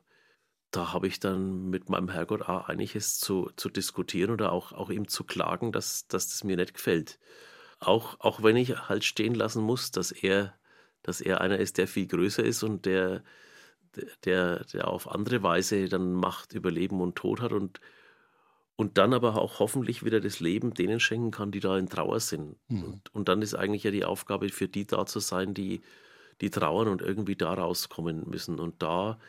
da habe ich dann mit meinem Herrgott auch einiges zu, zu diskutieren oder auch, auch ihm zu klagen, dass, dass das mir nicht gefällt. Auch, auch wenn ich halt stehen lassen muss, dass er, dass er einer ist, der viel größer ist und der, der, der auf andere Weise dann Macht über Leben und Tod hat und, und dann aber auch hoffentlich wieder das Leben denen schenken kann, die da in Trauer sind. Mhm. Und, und dann ist eigentlich ja die Aufgabe für die da zu sein, die, die trauern und irgendwie da rauskommen müssen. Und da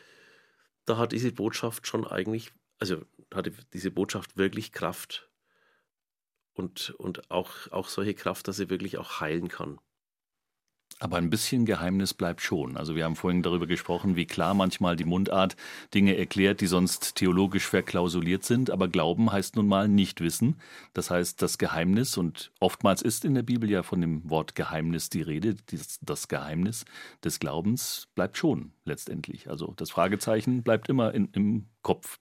da hat diese Botschaft schon eigentlich, also hatte diese Botschaft wirklich Kraft und, und auch, auch solche Kraft, dass sie wirklich auch heilen kann. Aber ein bisschen Geheimnis bleibt schon. Also wir haben vorhin darüber gesprochen, wie klar manchmal die Mundart Dinge erklärt, die sonst theologisch verklausuliert sind. Aber Glauben heißt nun mal nicht wissen. Das heißt, das Geheimnis, und oftmals ist in der Bibel ja von dem Wort Geheimnis die Rede, das Geheimnis des Glaubens bleibt schon letztendlich. Also das Fragezeichen bleibt immer in, im Kopf.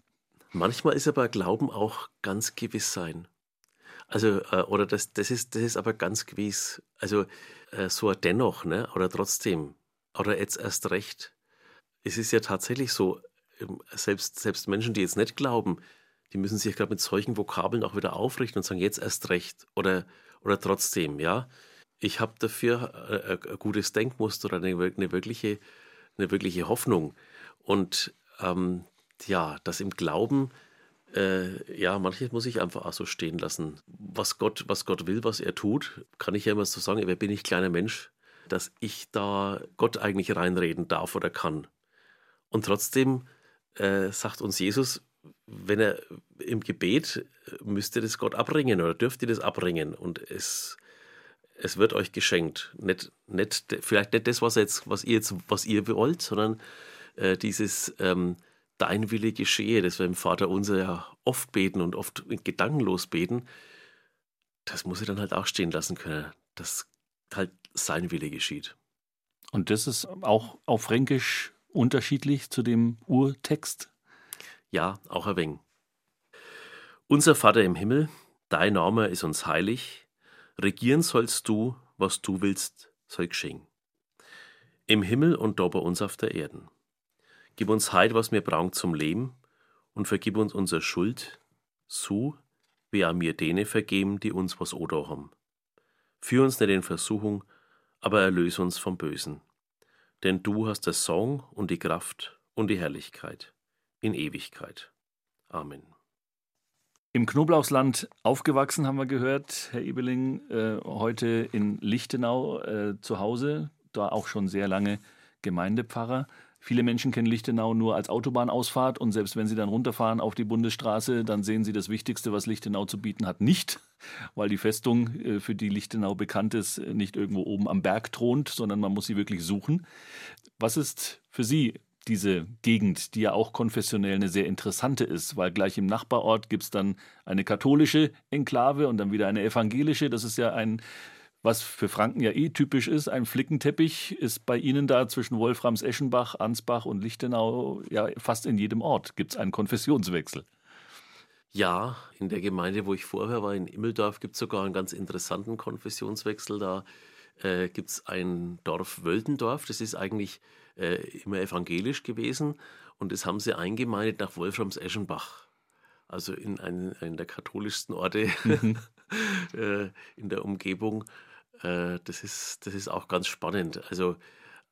Manchmal ist aber Glauben auch ganz gewiss sein. Also, äh, oder das, das, ist, das ist aber ganz gewiss. Also, äh, so dennoch, ne? oder trotzdem, oder jetzt erst recht. Es ist ja tatsächlich so, ähm, selbst, selbst Menschen, die jetzt nicht glauben, die müssen sich gerade mit solchen Vokabeln auch wieder aufrichten und sagen, jetzt erst recht oder, oder trotzdem, ja. Ich habe dafür äh, äh, ein gutes Denkmuster oder eine, eine, wirkliche, eine wirkliche Hoffnung. Und ähm, ja, das im Glauben äh, ja, manches muss ich einfach auch so stehen lassen. Was Gott, was Gott will, was er tut, kann ich ja immer so sagen, wer bin ich kleiner Mensch, dass ich da Gott eigentlich reinreden darf oder kann. Und trotzdem äh, sagt uns Jesus, wenn er im Gebet äh, müsste das Gott abbringen oder dürfte das abbringen und es, es wird euch geschenkt. Nicht, nicht, vielleicht nicht das, was, jetzt, was, ihr, jetzt, was ihr wollt, sondern äh, dieses ähm, dein Wille geschehe, das wir im Vater unser ja oft beten und oft gedankenlos beten, das muss er dann halt auch stehen lassen können, dass halt sein Wille geschieht. Und das ist auch auf Fränkisch unterschiedlich zu dem Urtext? Ja, auch ein wenig. Unser Vater im Himmel, dein Name ist uns heilig, regieren sollst du, was du willst, soll geschehen. Im Himmel und da bei uns auf der Erden. Gib uns heut, was wir brauchen zum Leben, und vergib uns unsere Schuld, so wie auch mir denen vergeben, die uns was oder haben. Führ uns nicht in Versuchung, aber erlöse uns vom Bösen. Denn du hast der Song und die Kraft und die Herrlichkeit in Ewigkeit. Amen. Im Knoblauchsland aufgewachsen, haben wir gehört, Herr Ebeling, äh, heute in Lichtenau äh, zu Hause, da auch schon sehr lange Gemeindepfarrer. Viele Menschen kennen Lichtenau nur als Autobahnausfahrt und selbst wenn sie dann runterfahren auf die Bundesstraße, dann sehen sie das Wichtigste, was Lichtenau zu bieten hat, nicht, weil die Festung, äh, für die Lichtenau bekannt ist, nicht irgendwo oben am Berg thront, sondern man muss sie wirklich suchen. Was ist für Sie diese Gegend, die ja auch konfessionell eine sehr interessante ist, weil gleich im Nachbarort gibt es dann eine katholische Enklave und dann wieder eine evangelische. Das ist ja ein was für Franken ja eh typisch ist, ein Flickenteppich, ist bei Ihnen da zwischen Wolframs Eschenbach, Ansbach und Lichtenau ja fast in jedem Ort gibt es einen Konfessionswechsel. Ja, in der Gemeinde, wo ich vorher war, in Immeldorf, gibt es sogar einen ganz interessanten Konfessionswechsel. Da äh, gibt es ein Dorf Wöldendorf, das ist eigentlich äh, immer evangelisch gewesen und das haben sie eingemeindet nach Wolframs Eschenbach. Also in einen, einen der katholischsten Orte mhm. äh, in der Umgebung. Äh, das, ist, das ist auch ganz spannend. Also,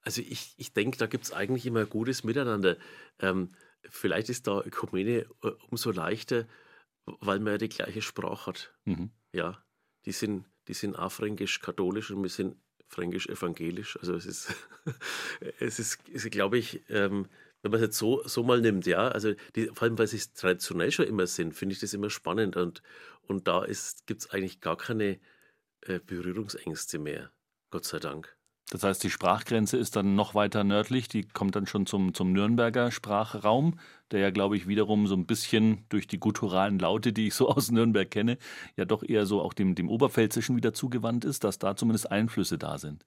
also ich, ich denke, da gibt es eigentlich immer gutes Miteinander. Ähm, vielleicht ist da Ökumene äh, umso leichter, weil man ja die gleiche Sprache hat. Mhm. Ja, die sind, die sind auch fränkisch-katholisch und wir sind fränkisch-evangelisch. Also es ist, es ist, ist glaube ich, ähm, wenn man es jetzt so, so mal nimmt, ja, also die, vor allem, weil sie es traditionell schon immer sind, finde ich das immer spannend und, und da gibt es eigentlich gar keine äh, Berührungsängste mehr, Gott sei Dank. Das heißt, die Sprachgrenze ist dann noch weiter nördlich, die kommt dann schon zum, zum Nürnberger Sprachraum, der ja, glaube ich, wiederum so ein bisschen durch die gutturalen Laute, die ich so aus Nürnberg kenne, ja doch eher so auch dem, dem Oberpfälzischen wieder zugewandt ist, dass da zumindest Einflüsse da sind.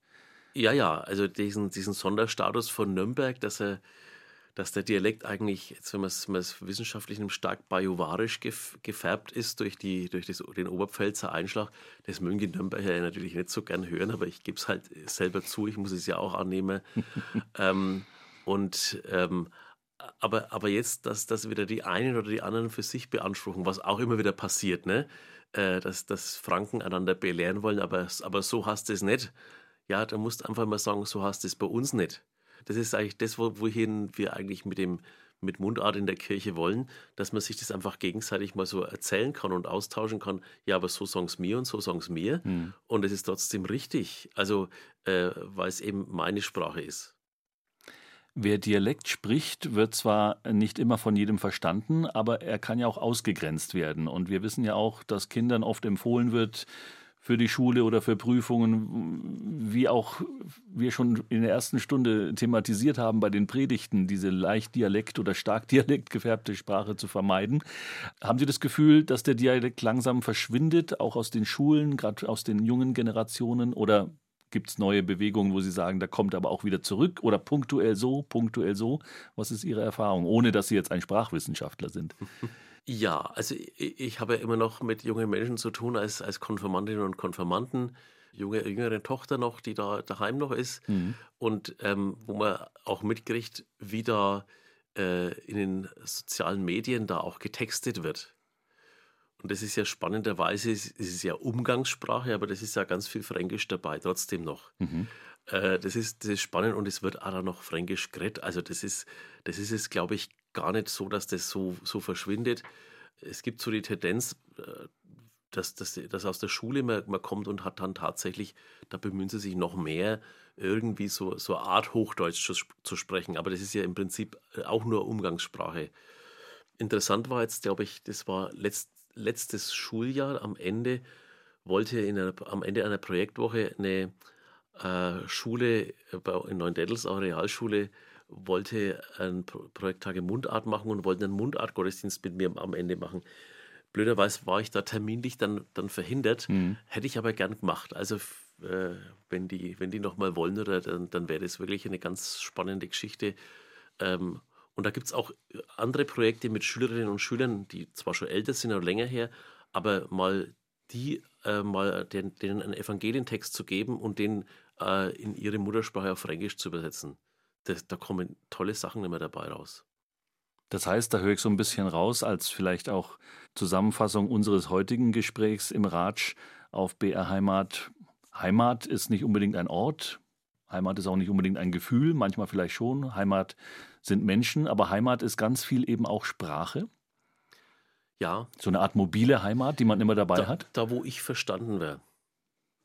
Ja, ja, also diesen, diesen Sonderstatus von Nürnberg, dass er dass der Dialekt eigentlich, jetzt wenn man es wissenschaftlich stark bajovarisch gef, gefärbt ist durch, die, durch das, den Oberpfälzer Einschlag, das mögen die Nürnberger natürlich nicht so gern hören, aber ich gebe es halt selber zu, ich muss es ja auch annehmen. ähm, und ähm, aber, aber jetzt, dass, dass wieder die einen oder die anderen für sich beanspruchen, was auch immer wieder passiert, ne? Äh, dass, dass Franken einander belehren wollen, aber, aber so hast du es nicht. Ja, da musst du einfach mal sagen, so hast du es bei uns nicht. Das ist eigentlich das, wohin wir eigentlich mit dem mit Mundart in der Kirche wollen, dass man sich das einfach gegenseitig mal so erzählen kann und austauschen kann. Ja, aber so sagen es mir und so sagen es mir. Mhm. Und es ist trotzdem richtig. Also, äh, weil es eben meine Sprache ist. Wer Dialekt spricht, wird zwar nicht immer von jedem verstanden, aber er kann ja auch ausgegrenzt werden. Und wir wissen ja auch, dass Kindern oft empfohlen wird, für die Schule oder für Prüfungen, wie auch wir schon in der ersten Stunde thematisiert haben bei den Predigten, diese leicht Dialekt oder stark Dialekt gefärbte Sprache zu vermeiden. Haben Sie das Gefühl, dass der Dialekt langsam verschwindet, auch aus den Schulen, gerade aus den jungen Generationen? Oder gibt es neue Bewegungen, wo Sie sagen, da kommt aber auch wieder zurück oder punktuell so, punktuell so? Was ist Ihre Erfahrung, ohne dass Sie jetzt ein Sprachwissenschaftler sind? Ja, also ich, ich habe ja immer noch mit jungen Menschen zu tun als, als Konfirmandinnen und Konfirmanden, junge, jüngere Tochter noch, die da daheim noch ist mhm. und ähm, wo man auch mitkriegt, wie da äh, in den sozialen Medien da auch getextet wird. Und das ist ja spannenderweise, es ist ja Umgangssprache, aber das ist ja ganz viel Fränkisch dabei, trotzdem noch. Mhm. Äh, das, ist, das ist spannend und es wird auch noch Fränkisch geredet. Also das ist, das ist es, glaube ich, gar nicht so, dass das so, so verschwindet. Es gibt so die Tendenz, äh, dass, dass, dass aus der Schule man, man kommt und hat dann tatsächlich, da bemühen sie sich noch mehr, irgendwie so, so eine Art Hochdeutsch zu, zu sprechen. Aber das ist ja im Prinzip äh, auch nur Umgangssprache. Interessant war jetzt, glaube ich, das war letzt, letztes Schuljahr am Ende, wollte in einer, am Ende einer Projektwoche eine äh, Schule äh, in Neuendettels, auch Realschule, wollte ein Projekttage Mundart machen und wollten einen Mundart-Gottesdienst mit mir am Ende machen. Blöderweise war ich da terminlich dann, dann verhindert. Mhm. Hätte ich aber gern gemacht. Also äh, wenn die, wenn die nochmal wollen, oder, dann, dann wäre das wirklich eine ganz spannende Geschichte. Ähm, und da gibt es auch andere Projekte mit Schülerinnen und Schülern, die zwar schon älter sind oder länger her, aber mal die äh, mal den, denen einen Evangelientext zu geben und den äh, in ihre Muttersprache auf Fränkisch zu übersetzen das, da kommen tolle Sachen immer dabei raus. Das heißt, da höre ich so ein bisschen raus, als vielleicht auch Zusammenfassung unseres heutigen Gesprächs im Ratsch auf BR Heimat Heimat ist nicht unbedingt ein Ort, Heimat ist auch nicht unbedingt ein Gefühl, manchmal vielleicht schon. Heimat sind Menschen, aber Heimat ist ganz viel eben auch Sprache. Ja. So eine Art mobile Heimat, die man immer dabei da, hat. Da, wo ich verstanden wäre.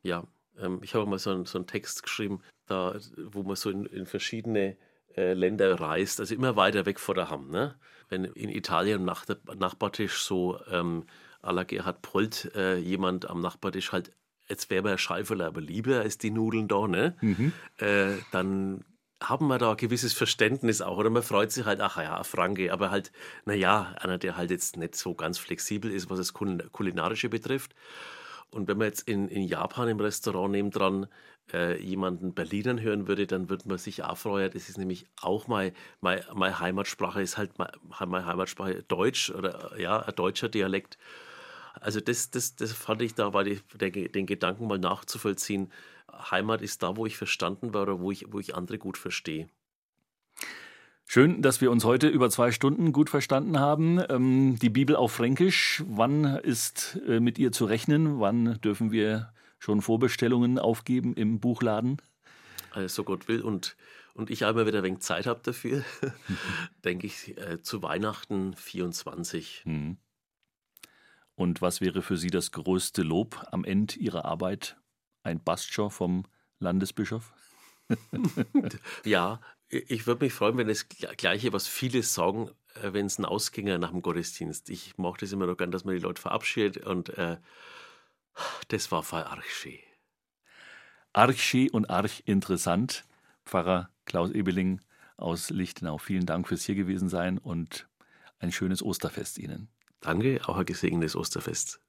Ja. Ähm, ich habe mal so, so einen Text geschrieben, da, wo man so in, in verschiedene äh, Länder reist, also immer weiter weg von der Hamm. Ne? Wenn in Italien am Nach Nachbartisch so ähm, à la Gerhard Polt äh, jemand am Nachbartisch halt, jetzt wäre mir Scheiferl aber lieber als die Nudeln da, ne? Mhm. Äh, dann haben wir da ein gewisses Verständnis auch. Oder man freut sich halt, ach ja, Franke, aber halt, naja, einer, der halt jetzt nicht so ganz flexibel ist, was das Kulinarische betrifft. Und wenn man jetzt in, in Japan im Restaurant nebendran äh, jemanden Berlinern hören würde, dann würde man sich auch freuen. Das ist nämlich auch meine, Heimatsprache, ist halt meine, Heimatsprache Deutsch oder ja, ein deutscher Dialekt. Also das, das, das fand ich da, weil ich den, den Gedanken mal nachzuvollziehen, Heimat ist da, wo ich verstanden war oder wo ich, wo ich andere gut verstehe. Schön, dass wir uns heute über zwei Stunden gut verstanden haben. Ähm, die Bibel auf Fränkisch, wann ist äh, mit ihr zu rechnen? Wann dürfen wir schon Vorbestellungen aufgeben im Buchladen? Also Gott will und, und ich einmal wieder ein wenig Zeit habe dafür, denke ich, äh, zu Weihnachten 24. Hm. Und was wäre für Sie das größte Lob am Ende Ihrer Arbeit? Ein Bastschor vom Landesbischof? ja, ich würde mich freuen, wenn das Gleiche, was viele sagen, äh, wenn es ein Ausgänger nach dem Gottesdienst. Ich mache das immer noch gern, dass man die Leute verabschiedet und äh, das war voll. Arg schön und arg interessant. Pfarrer Klaus Ebeling aus Lichtenau, vielen Dank fürs hier gewesen sein und ein schönes Osterfest Ihnen. Danke, auch ein gesegnetes Osterfest.